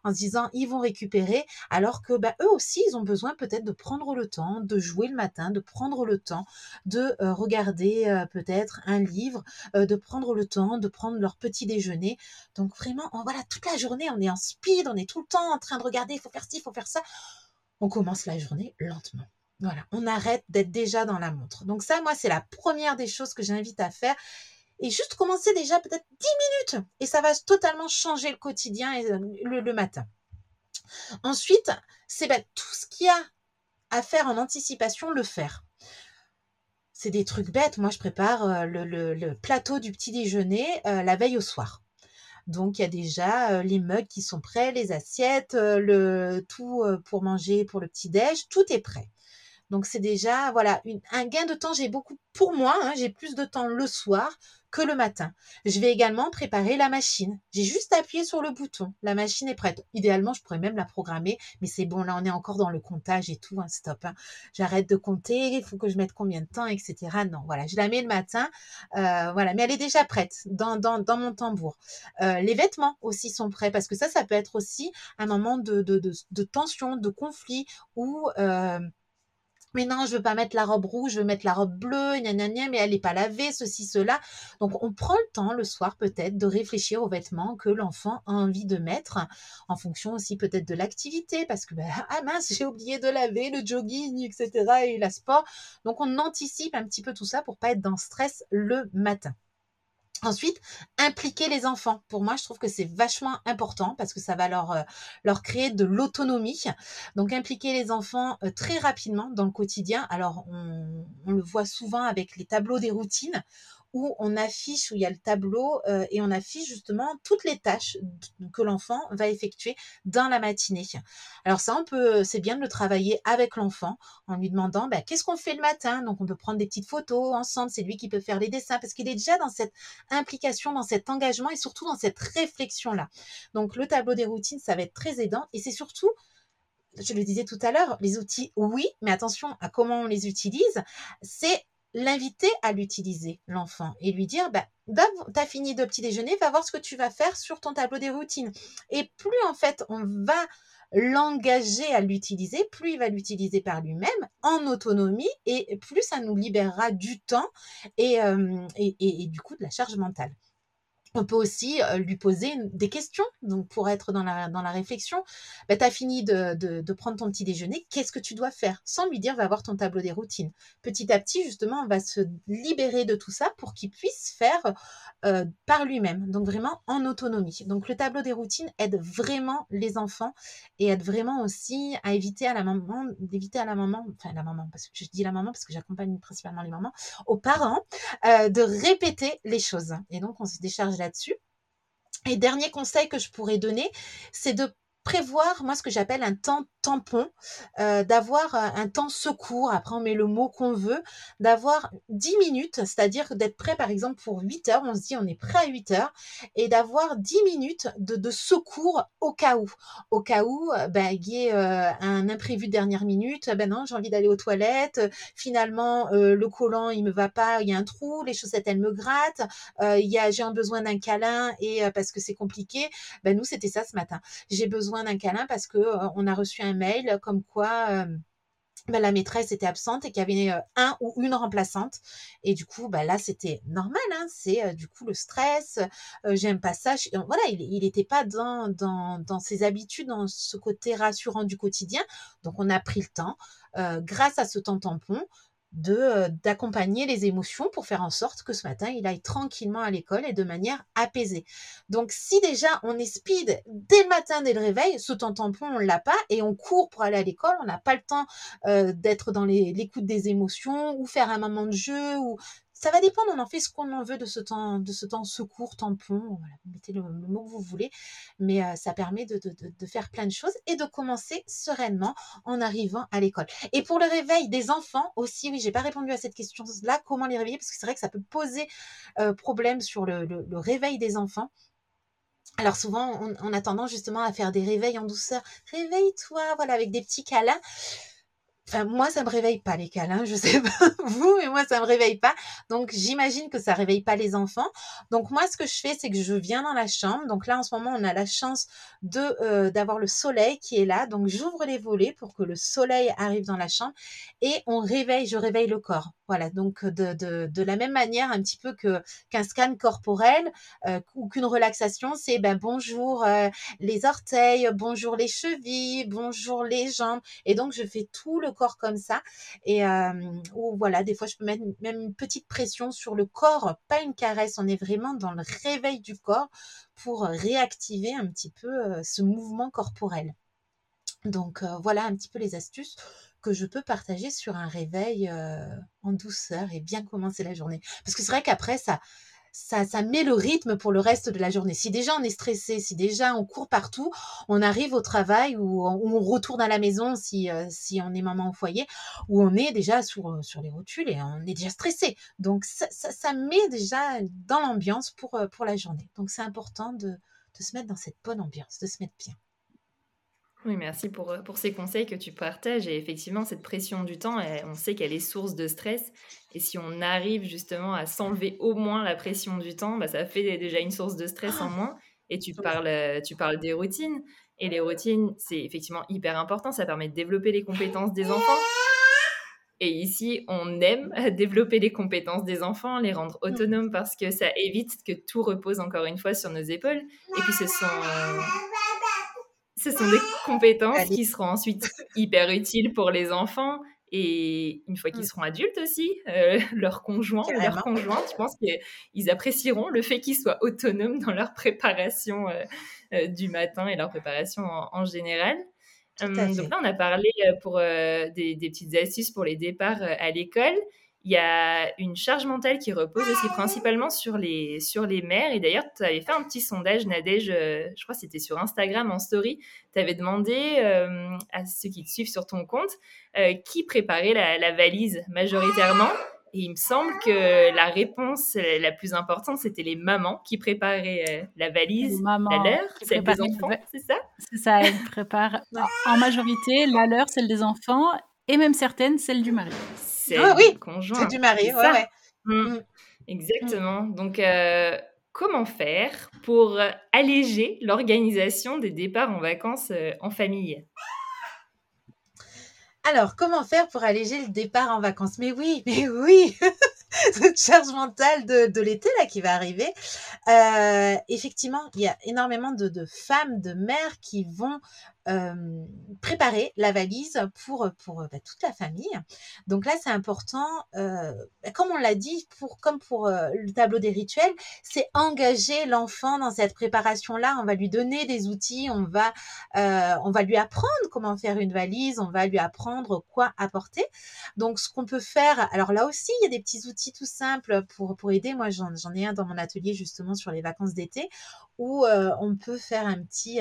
en se disant ils vont récupérer, alors que bah, eux aussi, ils ont besoin peut-être de prendre le temps de jouer le matin, de prendre le temps de euh, regarder euh, peut-être un livre, euh, de prendre le temps de prendre leur petit déjeuner. Donc vraiment, voilà, toute la journée, on est en speed, on est tout le temps en train de regarder, il faut faire ci, il faut faire ça on commence la journée lentement. Voilà, on arrête d'être déjà dans la montre. Donc ça, moi, c'est la première des choses que j'invite à faire. Et juste commencer déjà peut-être 10 minutes. Et ça va totalement changer le quotidien et le, matin. Ensuite, c'est bah, tout ce qu'il y a à faire en anticipation, le faire. C'est des trucs bêtes. Moi, je prépare euh, le, plateau du petit déjeuner euh, la veille au soir. Donc il y a déjà les mugs qui sont prêts, les assiettes, le tout pour manger pour le petit déj, tout est prêt. Donc c'est déjà voilà un gain de temps. J'ai beaucoup pour moi, hein, j'ai plus de temps le soir que le matin. Je vais également préparer la machine. J'ai juste appuyé sur le bouton. La machine est prête. Idéalement, je pourrais même la programmer, mais c'est bon, là, on est encore dans le comptage et tout. Hein, stop. Hein. J'arrête de compter. Il faut que je mette combien de temps, etc. Non, voilà, je la mets le matin. Euh, voilà, mais elle est déjà prête dans, dans, dans mon tambour. Euh, les vêtements aussi sont prêts parce que ça, ça peut être aussi un moment de, de, de, tension, de conflit où mais non, je veux pas mettre la robe rouge, je veux mettre la robe bleue, gna gna gna, mais elle n'est pas lavée, ceci, cela. Donc, on prend le temps le soir peut-être de réfléchir aux vêtements que l'enfant a envie de mettre, en fonction aussi peut-être de l'activité, parce que, ben, ah mince, j'ai oublié de laver le jogging, etc., et la sport. Donc, on anticipe un petit peu tout ça pour pas être dans stress le matin. Ensuite, impliquer les enfants. Pour moi, je trouve que c'est vachement important parce que ça va leur, euh, leur créer de l'autonomie. Donc, impliquer les enfants euh, très rapidement dans le quotidien. Alors, on, on, le voit souvent avec les tableaux des routines où on affiche, où il y a le tableau, euh, et on affiche justement toutes les tâches que l'enfant va effectuer dans la matinée. Alors ça, on peut, c'est bien de le travailler avec l'enfant en lui demandant, bah, qu'est-ce qu'on fait le matin? Donc on peut prendre des petites photos ensemble, c'est lui qui peut faire les dessins, parce qu'il est déjà dans cette implication, dans cet engagement et surtout dans cette réflexion-là. Donc le tableau des routines, ça va être très aidant, et c'est surtout je le disais tout à l'heure, les outils, oui, mais attention à comment on les utilise. C'est l'inviter à l'utiliser, l'enfant, et lui dire, bah, t'as fini de petit déjeuner, va voir ce que tu vas faire sur ton tableau des routines. Et plus en fait on va l'engager à l'utiliser, plus il va l'utiliser par lui-même en autonomie et plus ça nous libérera du temps et, euh, et, et du coup de la charge mentale on peut aussi lui poser des questions, donc pour être dans la, réflexion. Bah, tu as fini de, de, prendre ton petit déjeuner, qu'est-ce que tu dois faire? Sans lui dire, va voir ton tableau des routines. Petit à petit, justement, on va se libérer de tout ça pour qu'il puisse faire par lui-même, donc vraiment en autonomie. Donc le tableau des routines aide vraiment les enfants et aide vraiment aussi à éviter à la maman, d'éviter à la maman, enfin la maman, parce que je dis la maman parce que j'accompagne principalement les mamans, aux parents, de répéter les choses. Et donc on se décharge là-dessus. Et dernier conseil que je pourrais donner, c'est de prévoir, moi, ce que j'appelle un temps tampon, euh, d'avoir un temps secours, après on met le mot qu'on veut, d'avoir 10 minutes, c'est-à-dire d'être prêt par exemple pour 8 heures, on se dit on est prêt à 8 heures, et d'avoir 10 minutes de, secours au cas où. Au cas où euh, ben, il y ait euh, un imprévu de dernière minute, ben non, j'ai envie d'aller aux toilettes, finalement le collant il me va pas, il y a un trou, les chaussettes elles me grattent, il y a j'ai un besoin d'un câlin et parce que c'est compliqué, ben nous c'était ça ce matin. J'ai besoin d'un câlin parce que on a reçu un mail comme quoi euh, bah, la maîtresse était absente et qu'il y avait euh, un ou une remplaçante. Et du coup, bah, là, c'était normal. Hein, c'est euh, du coup le stress. J'aime pas ça. voilà, il n'était pas dans, dans, dans, ses habitudes, dans ce côté rassurant du quotidien. Donc, on a pris le temps, grâce à ce temps tampon, d'accompagner les émotions pour faire en sorte que ce matin il aille tranquillement à l'école et de manière apaisée. Donc si déjà on est speed dès le matin dès le réveil, ce temps tampon on l'a pas et on court pour aller à l'école, on n'a pas le temps d'être dans l'écoute des émotions ou faire un moment de jeu ou ça va dépendre, on en fait ce qu'on en veut de ce temps, de ce temps secours, tampon, voilà, mettez le, mot que vous voulez, mais euh, ça permet de, faire plein de choses et de commencer sereinement en arrivant à l'école. Et pour le réveil des enfants aussi, oui, j'ai pas répondu à cette question-là, comment les réveiller, parce que c'est vrai que ça peut poser euh, problème sur le réveil des enfants. alors souvent, on, on, a tendance justement à faire des réveils en douceur. Réveille-toi, voilà, avec des petits câlins. Enfin, moi, ça me réveille pas les câlins, je sais pas vous, mais moi, ça me réveille pas. Donc, j'imagine que ça réveille pas les enfants. Donc, moi, ce que je fais, c'est que je viens dans la chambre. Donc là, en ce moment, on a la chance de euh, d'avoir le soleil qui est là. Donc, j'ouvre les volets pour que le soleil arrive dans la chambre et on réveille, je réveille le corps. Voilà, donc de, la même manière, un petit peu que qu'un scan corporel ou qu'une relaxation, c'est ben bonjour les orteils, bonjour les chevilles, bonjour les jambes. Et donc, je fais tout le corps comme ça. Et voilà, des fois, je peux mettre même une petite pression sur le corps, pas une caresse. On est vraiment dans le réveil du corps pour réactiver un petit peu ce mouvement corporel. Donc voilà un petit peu les astuces que je peux partager sur un réveil euh, en douceur et bien commencer la journée. Parce que c'est vrai qu'après, ça, ça, ça met le rythme pour le reste de la journée. Si déjà on est stressé, si déjà on court partout, on arrive au travail ou on, retourne à la maison si, euh, si on est maman au foyer, où on est déjà sur, sur les rotules et on est déjà stressé. Donc ça, ça, met déjà dans l'ambiance pour, euh, pour la journée. Donc c'est important de, de se mettre dans cette bonne ambiance, de se mettre bien. Oui, merci pour, pour ces conseils que tu partages. Et effectivement, cette pression du temps, on sait qu'elle est source de stress. Et si on arrive justement à s'enlever au moins la pression du temps, bah, ça fait déjà une source de stress en moins. Et tu parles, tu parles des routines. Et les routines, c'est effectivement hyper important. Ça permet de développer les compétences des enfants. Et ici, on aime développer les compétences des enfants, les rendre autonomes parce que ça évite que tout repose encore une fois sur nos épaules. Et puis ce sont ce sont des compétences qui seront ensuite hyper utiles pour les enfants et une fois qu'ils seront adultes aussi, euh, leurs conjoints ou leurs conjointes, je pense qu'ils apprécieront le fait qu'ils soient autonomes dans leur préparation euh, euh, du matin et leur préparation en, en général. Donc là, on a parlé pour des, des, petites astuces pour les départs à l'école il y a une charge mentale qui repose aussi principalement sur les, sur les mères. Et d'ailleurs, tu avais fait un petit sondage, Nadège, euh, je crois que c'était sur Instagram en story. Tu avais demandé euh, à ceux qui te suivent sur ton compte euh, qui préparait la, la, valise majoritairement. Et il me semble que la réponse la plus importante, c'était les mamans qui préparaient la valise, la leur, celle des enfants, c'est ça? C'est ça, elles préparent en majorité la leur, celle des enfants, et même certaines, celle du mari c'est ah, oui, conjoint. C'est du mari, ouais, ouais. Mmh. Mmh. Exactement. Donc, euh, comment faire pour alléger l'organisation des départs en vacances euh, en famille? Alors, comment faire pour alléger le départ en vacances? Mais oui, mais oui Cette charge mentale de, de l'été là qui va arriver. Euh, effectivement, il y a énormément de, de femmes, de mères qui vont préparer la valise pour, pour bah, toute la famille. Donc là, c'est important, bah, comme on l'a dit, pour, comme pour le tableau des rituels, c'est engager l'enfant dans cette préparation-là. On va lui donner des outils, on va, on va lui apprendre comment faire une valise, on va lui apprendre quoi apporter. Donc, ce qu'on peut faire, alors là aussi, il y a des petits outils tout simples pour, pour aider. Moi, j'en ai un dans mon atelier justement sur les vacances d'été où on peut faire un petit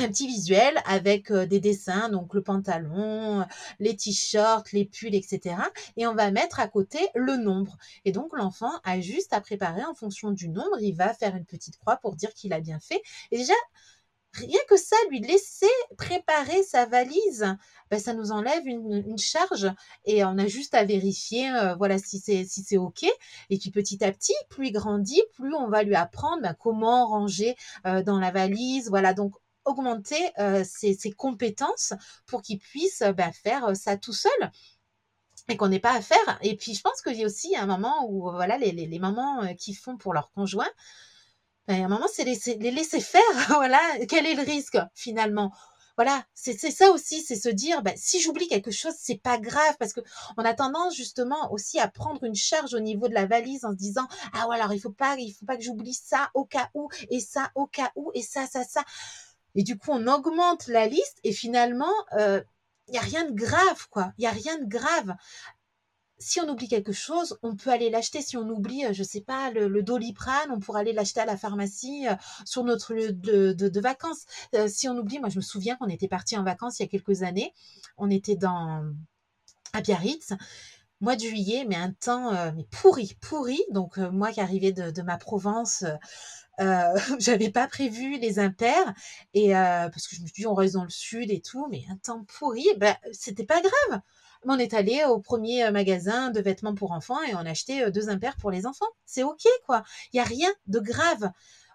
un petit visuel avec des dessins, donc le pantalon, les t-shirts, les pulls, etc. Et on va mettre à côté le nombre. Et donc l'enfant a juste à préparer en fonction du nombre. Il va faire une petite croix pour dire qu'il a bien fait. Et déjà, rien que ça, lui laisser préparer sa valise, ben, ça nous enlève une, charge et on a juste à vérifier, voilà, si c'est si c'est ok. Et puis petit à petit, plus il grandit, plus on va lui apprendre ben, comment ranger euh, dans la valise, voilà. Donc augmenter euh, ses, compétences pour qu'il puisse bah, faire euh, ça tout seul et qu'on n'ait pas à faire. Et puis, je pense qu'il y a aussi un moment où, voilà, les, les, mamans euh, qui font pour leur conjoint, ben, un moment, c'est les laisser faire. voilà, quel est le risque finalement? Voilà, c'est ça aussi, c'est se dire, ben, si j'oublie quelque chose, c'est pas grave, parce que on a tendance justement aussi à prendre une charge au niveau de la valise en se disant, ah ouais, alors il faut pas, il faut pas que j'oublie ça au cas où, et ça au cas où, et ça, ça, ça. Et du coup, on augmente la liste et finalement, il euh, n'y a rien de grave, quoi. Il n'y a rien de grave. Si on oublie quelque chose, on peut aller l'acheter. Si on oublie, euh, je sais pas, le, doliprane, on pourra aller l'acheter à la pharmacie euh, sur notre lieu de, de, vacances. Si on oublie, moi je me souviens qu'on était parti en vacances il y a quelques années. On était dans à Biarritz mois de juillet, mais un temps pourri, pourri. Donc moi qui arrivais de, de ma Provence, euh, j'avais pas prévu les impairs et euh, parce que je me suis dit on reste dans le sud et tout, mais un temps pourri, ben c'était pas grave. on est allé au premier magasin de vêtements pour enfants et on a acheté deux impairs pour les enfants. C'est ok quoi. Il y a rien de grave.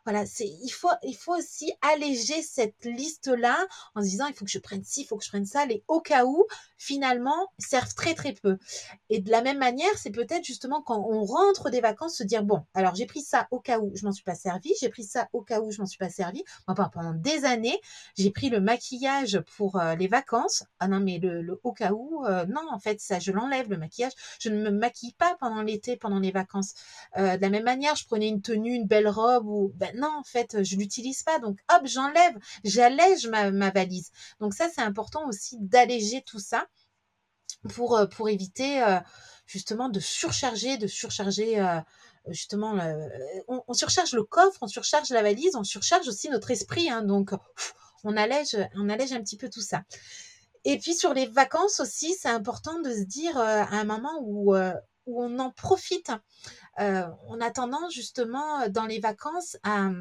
Voilà, il faut il faut aussi alléger cette liste là en se disant il faut que je prenne ci, il faut que je prenne ça, les au cas où finalement servent très très peu. Et de la même manière, c'est peut-être justement quand on rentre des vacances se dire bon, alors j'ai pris ça au cas où je m'en suis pas servi, j'ai pris ça au cas où je m'en suis pas servi. Moi pendant des années, j'ai pris le maquillage pour euh, les vacances. Ah non mais le, au cas où euh, non en fait ça je l'enlève le maquillage, je ne me maquille pas pendant l'été, pendant les vacances. Euh, de la même manière, je prenais une tenue, une belle robe ou ben non, en fait, je l'utilise pas. Donc, hop, j'enlève, j'allège ma, valise. Donc ça, c'est important aussi d'alléger tout ça pour, euh, éviter euh, justement de surcharger, de surcharger euh, justement, on, surcharge le coffre, on surcharge la valise, on surcharge aussi notre esprit. Hein. donc, on allège, on allège un petit peu tout ça. Et puis sur les vacances aussi, c'est important de se dire à un moment où on en profite. Euh, on a tendance justement dans les vacances à,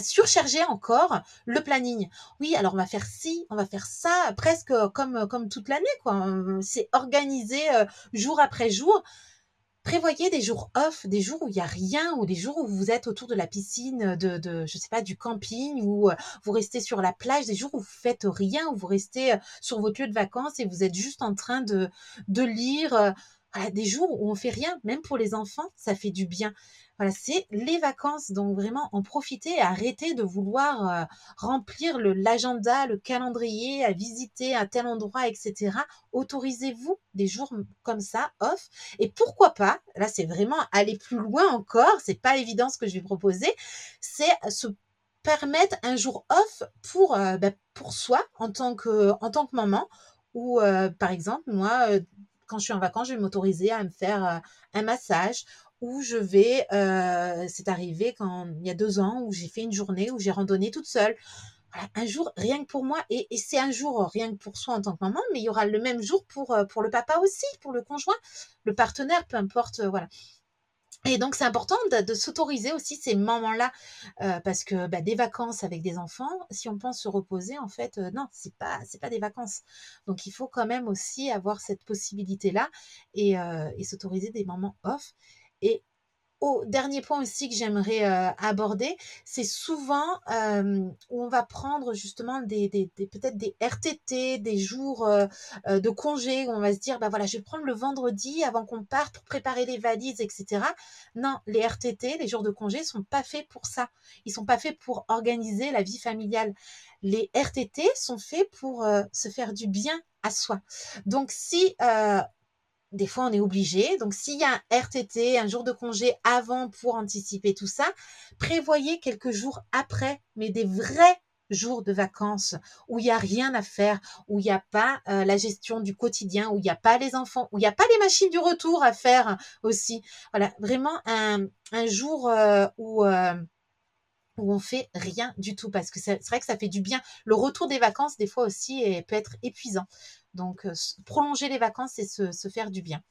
surcharger encore le planning. Oui, alors on va faire ci, on va faire ça, presque comme, comme toute l'année, quoi. C'est organisé euh, jour après jour. Prévoyez des jours off, des jours où il n'y a rien, ou des jours où vous êtes autour de la piscine, de, je sais pas, du camping, ou euh, vous restez sur la plage, des jours où vous faites rien, où vous restez sur votre lieu de vacances et vous êtes juste en train de, de lire des jours où on fait rien, même pour les enfants, ça fait du bien. Voilà, c'est les vacances, donc vraiment en profiter arrêter de vouloir euh, remplir l'agenda, le, calendrier, à visiter un tel endroit, etc. Autorisez-vous des jours comme ça, off. Et pourquoi pas, là c'est vraiment aller plus loin encore, c'est pas évident ce que je vais proposer, c'est se permettre un jour off pour, euh, bah, pour soi en tant que, en tant que maman ou euh, par exemple moi quand je suis en vacances, je vais m'autoriser à me faire euh, un massage ou je vais, euh, c'est arrivé quand il y a deux ans où j'ai fait une journée où j'ai randonné toute seule. Un jour rien que pour moi et, c'est un jour rien que pour soi en tant que maman, mais il y aura le même jour pour, euh, pour le papa aussi, pour le conjoint, le partenaire, peu importe, voilà. Et donc, c'est important de, s'autoriser aussi ces moments-là, parce que bah, des vacances avec des enfants, si on pense se reposer, en fait, non, c'est pas, pas des vacances. Donc, il faut quand même aussi avoir cette possibilité-là et, et s'autoriser des moments off. Au dernier point aussi que j'aimerais euh, aborder, c'est souvent euh, où on va prendre justement des, peut-être des RTT, des jours euh, de congé, où on va se dire, bah voilà, je vais prendre le vendredi avant qu'on parte pour préparer les valises, etc. Non, les RTT, les jours de congé, sont pas faits pour ça. Ils sont pas faits pour organiser la vie familiale. Les RTT sont faits pour se faire du bien à soi. Donc si des fois on est obligé. Donc s'il y a un RTT, un jour de congé avant pour anticiper tout ça, prévoyez quelques jours après, mais des vrais jours de vacances où il n'y a rien à faire, où il n'y a pas euh, la gestion du quotidien, où il n'y a pas les enfants, où il n'y a pas les machines du retour à faire aussi. Voilà, vraiment un, jour euh, où... Euh, où on fait rien du tout parce que c'est vrai que ça fait du bien. Le retour des vacances, des fois aussi, peut être épuisant. Donc, euh, prolonger les vacances, c'est se, faire du bien.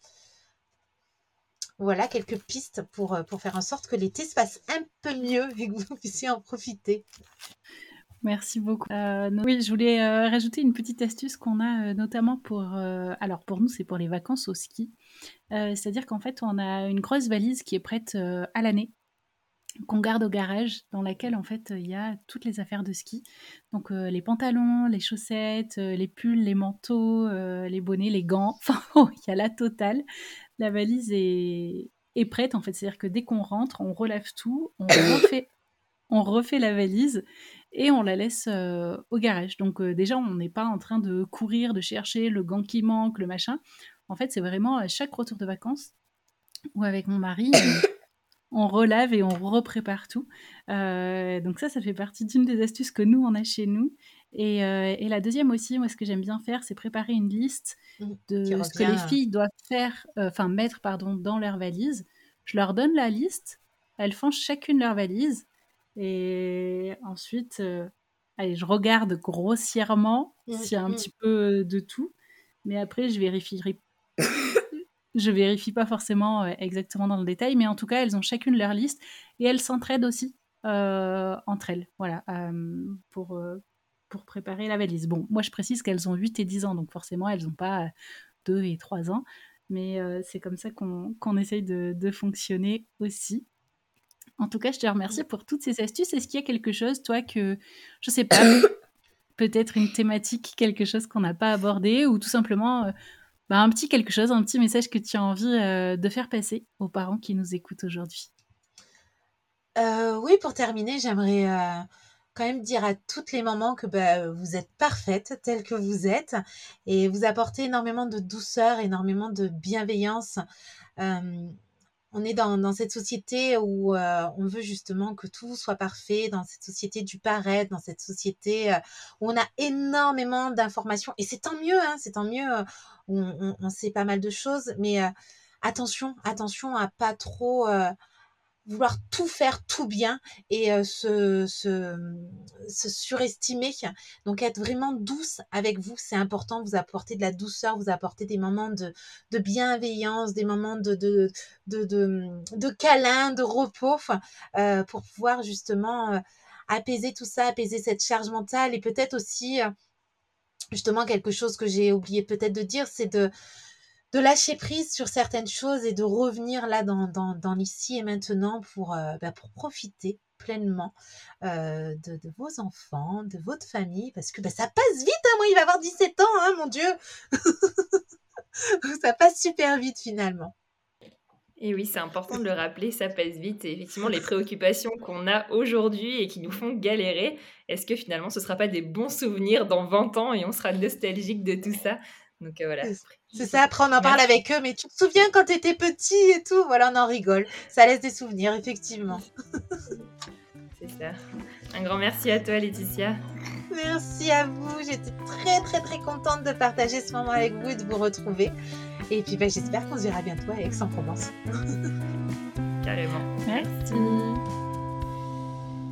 Voilà quelques pistes pour, euh, pour faire en sorte que l'été se passe un peu mieux et que vous puissiez en profiter. Merci beaucoup. Euh, oui, je voulais rajouter une petite astuce qu'on a notamment pour... alors pour nous, c'est pour les vacances au ski. C'est-à-dire qu'en fait, on a une grosse valise qui est prête à l'année qu'on garde au garage, dans laquelle en fait il y a toutes les affaires de ski. Donc euh, les pantalons, les chaussettes, euh, les pulls, les manteaux, euh, les bonnets, les gants. Enfin, il y a la totale. La valise est, est prête en fait. C'est-à-dire que dès qu'on rentre, on relève tout, on refait, on refait la valise et on la laisse au garage. Donc déjà, on n'est pas en train de courir, de chercher le gant qui manque, le machin. En fait, c'est vraiment à chaque retour de vacances ou avec mon mari on relave et on reprépare tout. Euh, donc ça, ça fait partie d'une des astuces que nous, on a chez nous. Et, euh, la deuxième aussi, moi, ce que j'aime bien faire, c'est préparer une liste mmh, de ce que les filles doivent faire, euh, enfin mettre, pardon, dans leur valise. Je leur donne la liste, elles font chacune leur valise. Et ensuite, allez, je regarde grossièrement mmh, s'il y a un mmh. petit peu de tout. Mais après, je vérifierai je vérifie pas forcément euh, exactement dans le détail, mais en tout cas, elles ont chacune leur liste et elles s'entraident aussi. entre elles, voilà, pour, pour préparer la valise. Bon, moi je précise qu'elles ont 8 et 10 ans, donc forcément elles n'ont pas 2 et 3 ans, mais c'est comme ça qu'on essaye de, fonctionner aussi. En tout cas, je te remercie pour toutes ces astuces. Est-ce qu'il y a quelque chose, toi, que, je sais pas, peut-être une thématique, quelque chose qu'on n'a pas abordé, ou tout simplement bah, un petit quelque chose, un petit message que tu as envie de faire passer aux parents qui nous écoutent aujourd'hui euh, Oui, pour terminer, j'aimerais quand même dire à toutes les mamans que bah, vous êtes parfaites telles que vous êtes et vous apportez énormément de douceur, énormément de bienveillance. On est dans, cette société où on veut justement que tout soit parfait, dans cette société du paraître, dans cette société où on a énormément d'informations. Et c'est tant mieux, hein, c'est tant mieux, on, on, on, sait pas mal de choses, mais attention, attention à pas trop vouloir tout faire tout bien et se, se, se, surestimer. Donc être vraiment douce avec vous, c'est important. Vous apporter de la douceur, vous apporter des moments de, de bienveillance, des moments de, de, de, de, de câlin, de repos euh, pour pouvoir justement apaiser tout ça, apaiser cette charge mentale et peut-être aussi justement quelque chose que j'ai oublié peut-être de dire, c'est de de lâcher prise sur certaines choses et de revenir là dans, dans, l'ici et maintenant pour, euh, bah, profiter pleinement euh, de, vos enfants, de votre famille, parce que bah, ça passe vite, hein, moi il va avoir 17 ans, hein, mon Dieu Ça passe super vite finalement. Et oui, c'est important de le rappeler, ça passe vite. Et effectivement, les préoccupations qu'on a aujourd'hui et qui nous font galérer, est-ce que finalement ce ne sera pas des bons souvenirs dans 20 ans et on sera nostalgique de tout ça? Donc euh, voilà. C'est ça, après on en parle avec eux, mais tu te souviens quand tu étais petit et tout? Voilà, on en rigole. Ça laisse des souvenirs, effectivement. C'est ça. Un grand merci à toi, Laetitia. Merci à vous. J'étais très, très, très contente de partager ce moment avec vous et de vous retrouver. Et puis, bah, j'espère qu'on se verra bientôt à Aix-en-Provence. Carrément. Merci.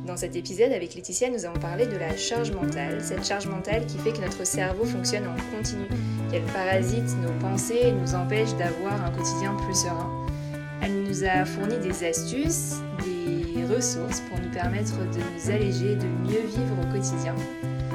Dans cet épisode avec Laetitia, nous avons parlé de la charge mentale, cette charge mentale qui fait que notre cerveau fonctionne en continu, qu'elle parasite nos pensées et nous empêche d'avoir un quotidien plus serein. Elle nous a fourni des astuces, des ressources pour nous permettre de nous alléger, de mieux vivre au quotidien.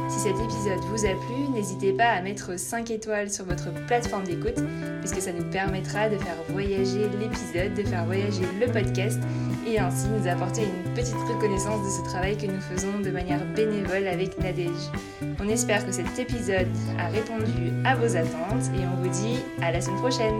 Si cet épisode vous a plu, n'hésitez pas à mettre 5 étoiles sur votre plateforme d'écoute, puisque ça nous permettra de faire voyager l'épisode, de faire voyager le podcast et ainsi nous apporter une petite reconnaissance de ce travail que nous faisons de manière bénévole avec Nadège. On espère que cet épisode a répondu à vos attentes et on vous dit à la semaine prochaine